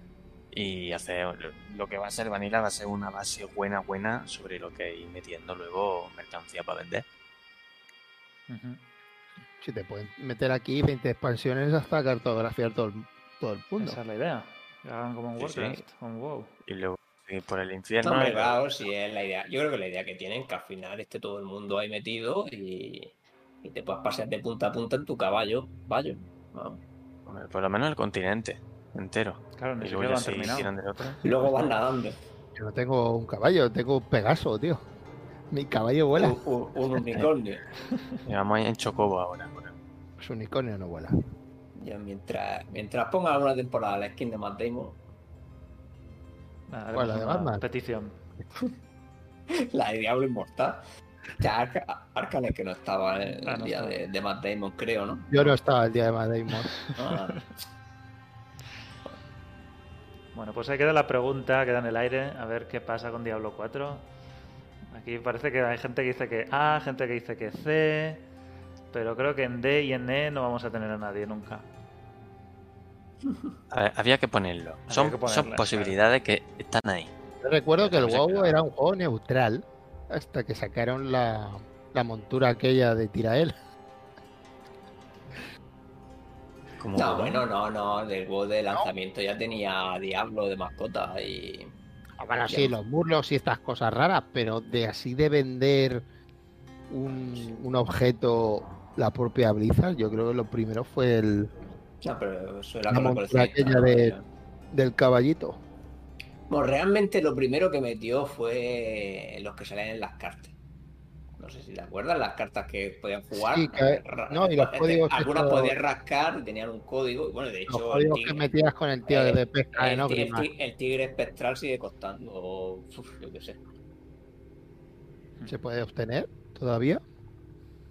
Y hacer lo que va a ser Vanilla va a ser una base buena, buena sobre lo que ir metiendo luego mercancía para vender. Si te pueden meter aquí 20 expansiones hasta cartografiar todo el, todo el mundo. Esa es la idea. Que hagan como en Sí. Warcraft, WoW. Y luego seguir por el No, infierno. y- si es la idea. Yo creo que la idea que tienen que al final esté todo el mundo ahí metido y, y te puedas pasear de punta a punta en tu caballo. Vaya. Vamos. Por lo menos el continente entero. Claro, ni Y luego ya se del otro. Vas nadando. Yo no tengo un caballo, tengo un Pegaso, tío. Mi caballo vuela. Un, un- un unicornio. Y vamos en Chocobo ahora. Pues unicornio no vuela. Ya mientras, mientras ponga alguna temporada la skin de Matt Damon, Nada, ¿Cuál, la de Batman? Petición. la de Diablo Inmortal. Ya Arca- que no estaba Ah, el no día estaba. de, de Matt Damon, creo, ¿no? Yo no estaba el día de Matt Damon. Ah, Bueno, pues ahí queda la pregunta, queda en el aire, a ver qué pasa con Diablo 4. Aquí parece que hay gente que dice que A, gente que dice que C, pero creo que en D y en E no vamos a tener a nadie nunca. A ver, había que ponerlo. Había son, que ponerlo, son claro. posibilidades que están ahí. Yo recuerdo que el WoW era un juego neutral hasta que sacaron la, la montura aquella de Tirael. Como No, bueno, no, no. Del juego de lanzamiento ya tenía Diablo de mascota y. Bueno, Ya. sí, los murlos y estas cosas raras, pero de así de vender un, un objeto la propia Blizzard. Yo creo que lo primero fue el, No, pero eso era la montura aquella de- del caballito. Bueno, realmente lo primero que metió fue los que salían en las cartas. No sé si te acuerdas, las cartas que podían jugar. Sí, que- Ra- no, y los códigos Algunas estos- podías rascar y tenían un código. y Bueno, de Los hecho, el códigos que tigre, metías con el tío eh, de pesca de el, tigre espectral sigue costando, uf, yo qué sé. ¿Se puede obtener todavía?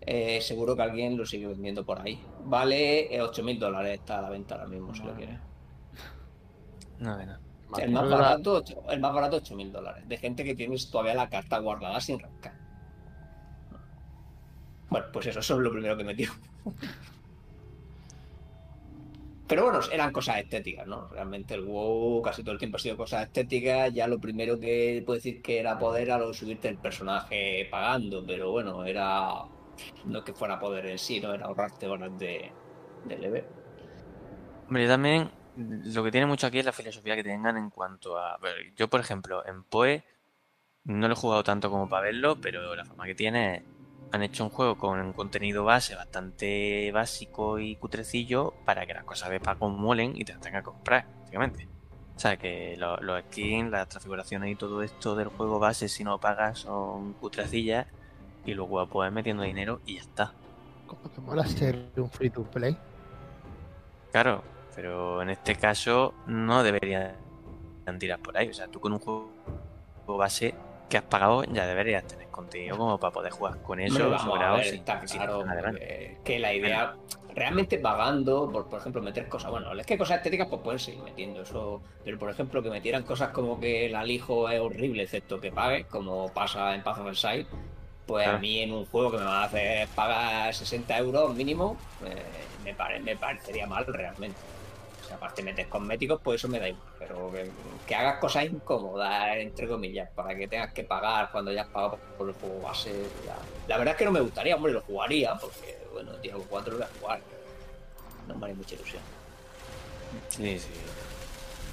Eh, seguro que alguien lo sigue vendiendo por ahí. Vale eh, 8.000 dólares, está a la venta ahora mismo, si lo Madre quiere. No, El más barato, ocho- el más barato 8.000 dólares. De gente que tienes todavía la carta guardada sin rascar. Bueno, pues eso, eso es lo primero que metió. Pero bueno, eran cosas estéticas, ¿no? Realmente el WoW casi todo el tiempo ha sido cosas estéticas. Ya lo primero que puedo decir que era poder era lo de subirte el personaje pagando, pero bueno, era. No es que fuera poder en sí, no era ahorrarte horas de, de level. Hombre, yo también lo que tiene mucho aquí es la filosofía que tengan en cuanto a... a ver, yo, por ejemplo, en PoE no lo he jugado tanto como para verlo, pero la forma que tiene es, han hecho un juego con un contenido base bastante básico y cutrecillo para que las cosas de pago molen y te las tengas que comprar, básicamente. O sea, que lo- los skins, las transfiguraciones y todo esto del juego base, si no pagas, son cutrecillas y luego puedes metiendo dinero y ya está. Como que mola ser un free to play. Claro, pero en este caso no deberían tirar por ahí. O sea, tú con un juego base que has pagado ya deberías tener contenido como para poder jugar con eso sin sin claro más. que, la idea realmente pagando por, por ejemplo meter cosas bueno es que cosas estéticas pues pueden seguir metiendo eso pero por ejemplo que metieran cosas como que el alijo es horrible excepto que pagues como pasa en Path of Exile pues a Claro. mí en un juego que me va a hacer pagar 60 euros mínimo eh, me, pare- me parecería mal realmente o sea, aparte metes cosméticos, pues eso me da igual. Pero que, que hagas cosas incómodas, entre comillas, para que tengas que pagar cuando ya has pagado por el juego base. ya. La verdad es que no me gustaría, hombre, lo jugaría, porque, bueno, Diablo 4 lo voy a jugar. No me haría mucha ilusión. Sí, sí.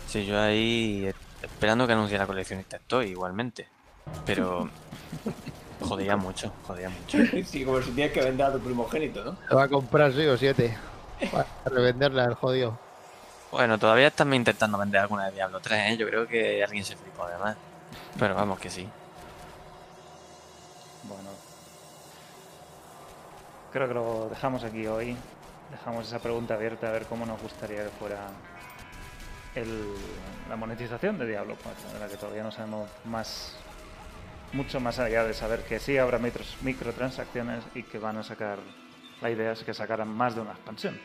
Sí, yo ahí esperando que anuncie la coleccionista estoy igualmente. Pero jodía mucho, jodía mucho. Sí, como si tienes que vender a tu primogénito, ¿no? Lo va a comprar 6 o 7. Para revenderla el jodido. Bueno, todavía están intentando vender alguna de Diablo 3, ¿eh? Yo creo que alguien se flipó además. Pero vamos que sí. Bueno. Creo que lo dejamos aquí hoy. Dejamos esa pregunta abierta a ver cómo nos gustaría que fuera el- la monetización de Diablo 4, de la que todavía no sabemos más, mucho más allá de saber que sí habrá microtransacciones y que van a sacar, la idea es que sacaran más de una expansión.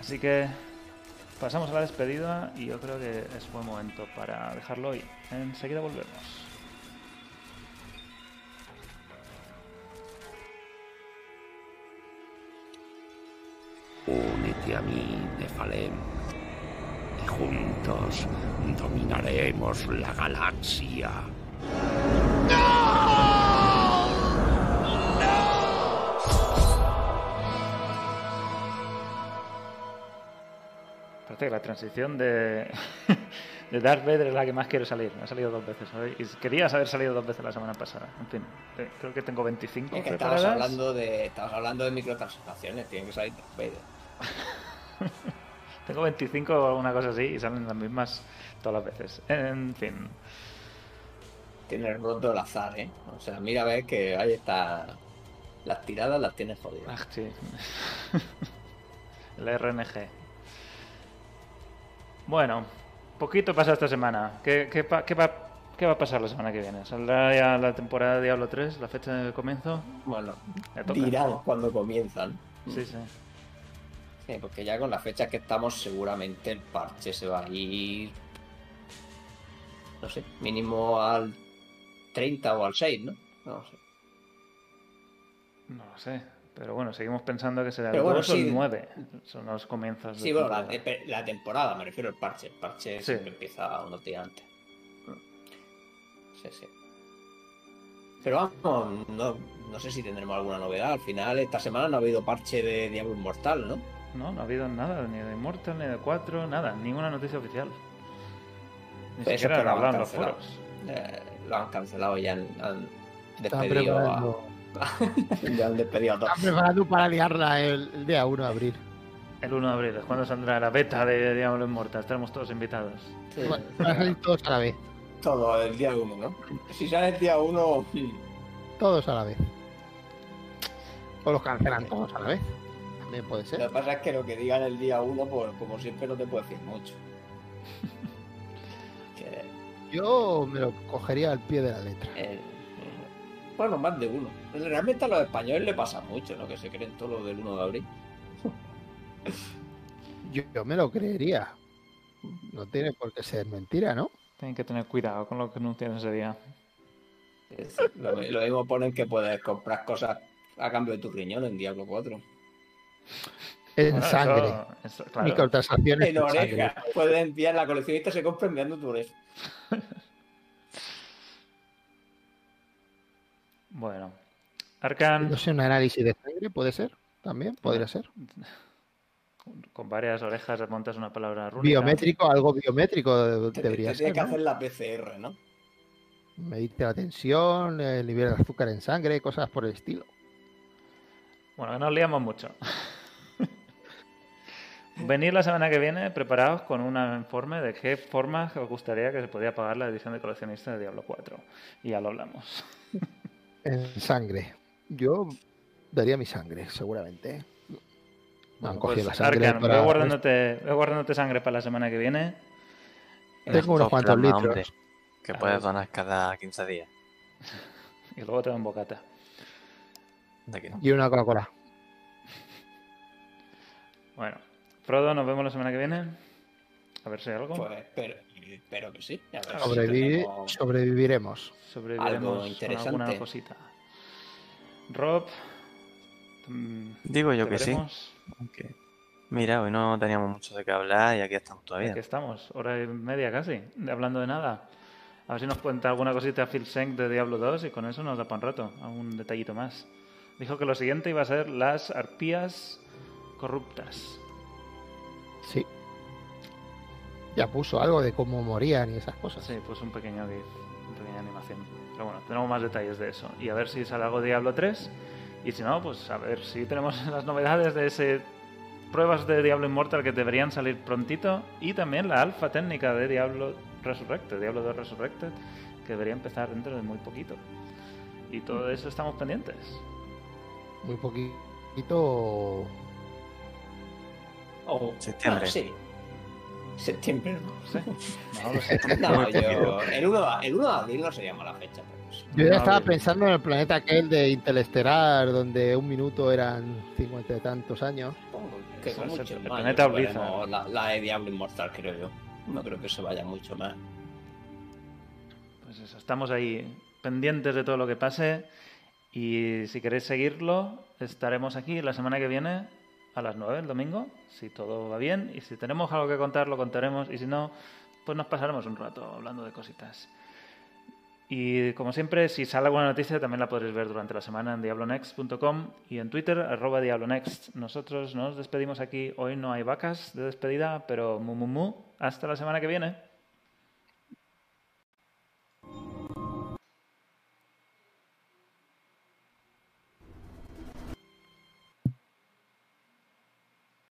Así que pasamos a la despedida y yo creo que es buen momento para dejarlo hoy. Enseguida volvemos. Únete a mí, Nefalem. Y juntos dominaremos la galaxia. Que la transición de, de Darth Vader es la que más quiero salir. Me ha salido dos veces hoy. Y querías haber salido dos veces la semana pasada. En fin, eh, creo que tengo 25 Es que estabas hablando de estabas hablando de microtransacciones, tienen que salir Darth Vader. Tengo 25 o alguna cosa así y salen las mismas todas las veces. En fin, Tienes roto el azar, ¿eh? O sea, mira, ves que ahí está. Las tiradas las tienes jodidas. ah, sí. El RNG. Bueno, poquito pasa esta semana. ¿Qué, qué, pa- qué va, ¿Qué va a pasar la semana que viene? ¿Saldrá ya la temporada de Diablo 3, la fecha de comienzo? Bueno, dirán cuando comienzan. Sí, sí. Sí, porque ya con las fechas que estamos, seguramente el parche se va a ir. No sé, mínimo al 30 o al 6, ¿no? No sé. No lo sé. Pero bueno, seguimos pensando que será Pero el bueno, 2 o el 9. Son los comienzos de Sí, bueno, la, temporada. la temporada, me refiero al parche. El parche Sí. siempre empieza unos días antes. Sí, sí. Pero vamos, no, no sé si tendremos alguna novedad. Al final, esta semana no ha habido parche de Diablo Inmortal, ¿no? No, no ha habido nada, ni de Immortal, ni de 4, nada, ninguna noticia oficial. Ni es siquiera que han lo han los cancelado. foros. Eh, lo han cancelado ya en, en- Están despedido a... ya han despedido a todos. están preparando para liarla el, el día 1 de abril. El 1 de abril es cuando saldrá la beta de Diablo Immortal. Estaremos todos invitados. Sí, Bueno, Van a salir todos a la vez. todo el día uno, ¿no? Si sale el día uno, Todos a la vez. O los cancelan todos a la vez. También puede lo ser. que pasa es que lo que digan el día uno, pues como siempre no te puedo decir mucho. Que, Yo me lo cogería al pie de la letra. eh, bueno, más de uno. Realmente a los españoles le pasa mucho, ¿no? Que se creen todo lo del 1 de abril. Yo, yo me lo creería. No tiene por qué ser mentira, ¿no? Tienen que tener cuidado con lo que anuncian ese día. Es- Lo, lo mismo ponen que puedes comprar cosas a cambio de tu riñón en Diablo 4. En Bueno, sangre. eso- eso, claro. Microtransacciones En en sangre. oreja. Puedes enviar la coleccionista se compra enviando tu oreja. Bueno. Arcan, No sé, un análisis de sangre puede ser. También podría ser. con varias orejas montas una palabra rúnica. Biométrico, algo biométrico debería ser. tienes que ¿no? hacer la PCR, ¿no? Medirte la tensión, el nivel de azúcar en sangre, cosas por el estilo. Bueno, nos liamos mucho. Venir la semana que viene preparados con un informe de qué formas os gustaría que se podía pagar la edición de coleccionista de Diablo 4. Y ya lo hablamos. En sangre. Yo daría mi sangre, seguramente. Me han cogido la Pues, sangre. Arcan, para- voy guardándote, voy guardándote sangre para la semana que viene. Tengo unos cuantos plasma, litros. hombre, que puedes donar cada 15 días. Y luego te dan bocata. De aquí no. Y una Coca-Cola. Bueno, Frodo, nos vemos la semana que viene. A ver si hay algo. Pues espero, espero que sí. A ver si Sobrevivi- tenemos- Sobreviviremos. Sobreviviremos algo con interesante. alguna cosita. Rob. mm, Digo yo ¿te que sí. Mira, hoy no teníamos mucho de qué hablar y aquí estamos todavía. Aquí estamos, hora y media casi, hablando de nada. A ver si nos cuenta alguna cosita Phil Senk de Diablo 2 y con eso nos da para un rato, algún detallito más. Dijo que lo siguiente iba a ser las arpías corruptas. Sí. Ya puso algo de cómo morían y esas cosas. Sí, pues un pequeño GIF, una pequeña animación. Pero bueno, tenemos más detalles de eso. Y a ver si sale algo de Diablo 3. Y si no, pues a ver si tenemos las novedades de ese pruebas de Diablo Immortal que deberían salir prontito. Y también la alfa técnica de Diablo Resurrected, Diablo 2 Resurrected, que debería empezar dentro de muy poquito. Y todo eso estamos pendientes. Muy poquito. Oh, Septiembre. bueno, sí. Septiembre, ¿no? No sé. No lo sé. No, Muy yo, el 1, de, el 1 de abril no sería mala fecha. Yo ya estaba pensando en el planeta aquel de Interestelar, donde un minuto eran cincuenta y tantos años. Supongo que mucho el más. planeta veremos La, la de Diablo Inmortal, creo yo. No creo que se vaya mucho más. Pues eso, estamos ahí pendientes de todo lo que pase y si queréis seguirlo, estaremos aquí la semana que viene a las 9 el domingo, si todo va bien y si tenemos algo que contar lo contaremos y si no, pues nos pasaremos un rato hablando de cositas. Y como siempre, si sale alguna noticia también la podréis ver durante la semana en diablonext.com y en Twitter, arroba diablonext. Nosotros nos despedimos aquí. Hoy no hay vacas de despedida, pero mu mu mu. Hasta la semana que viene.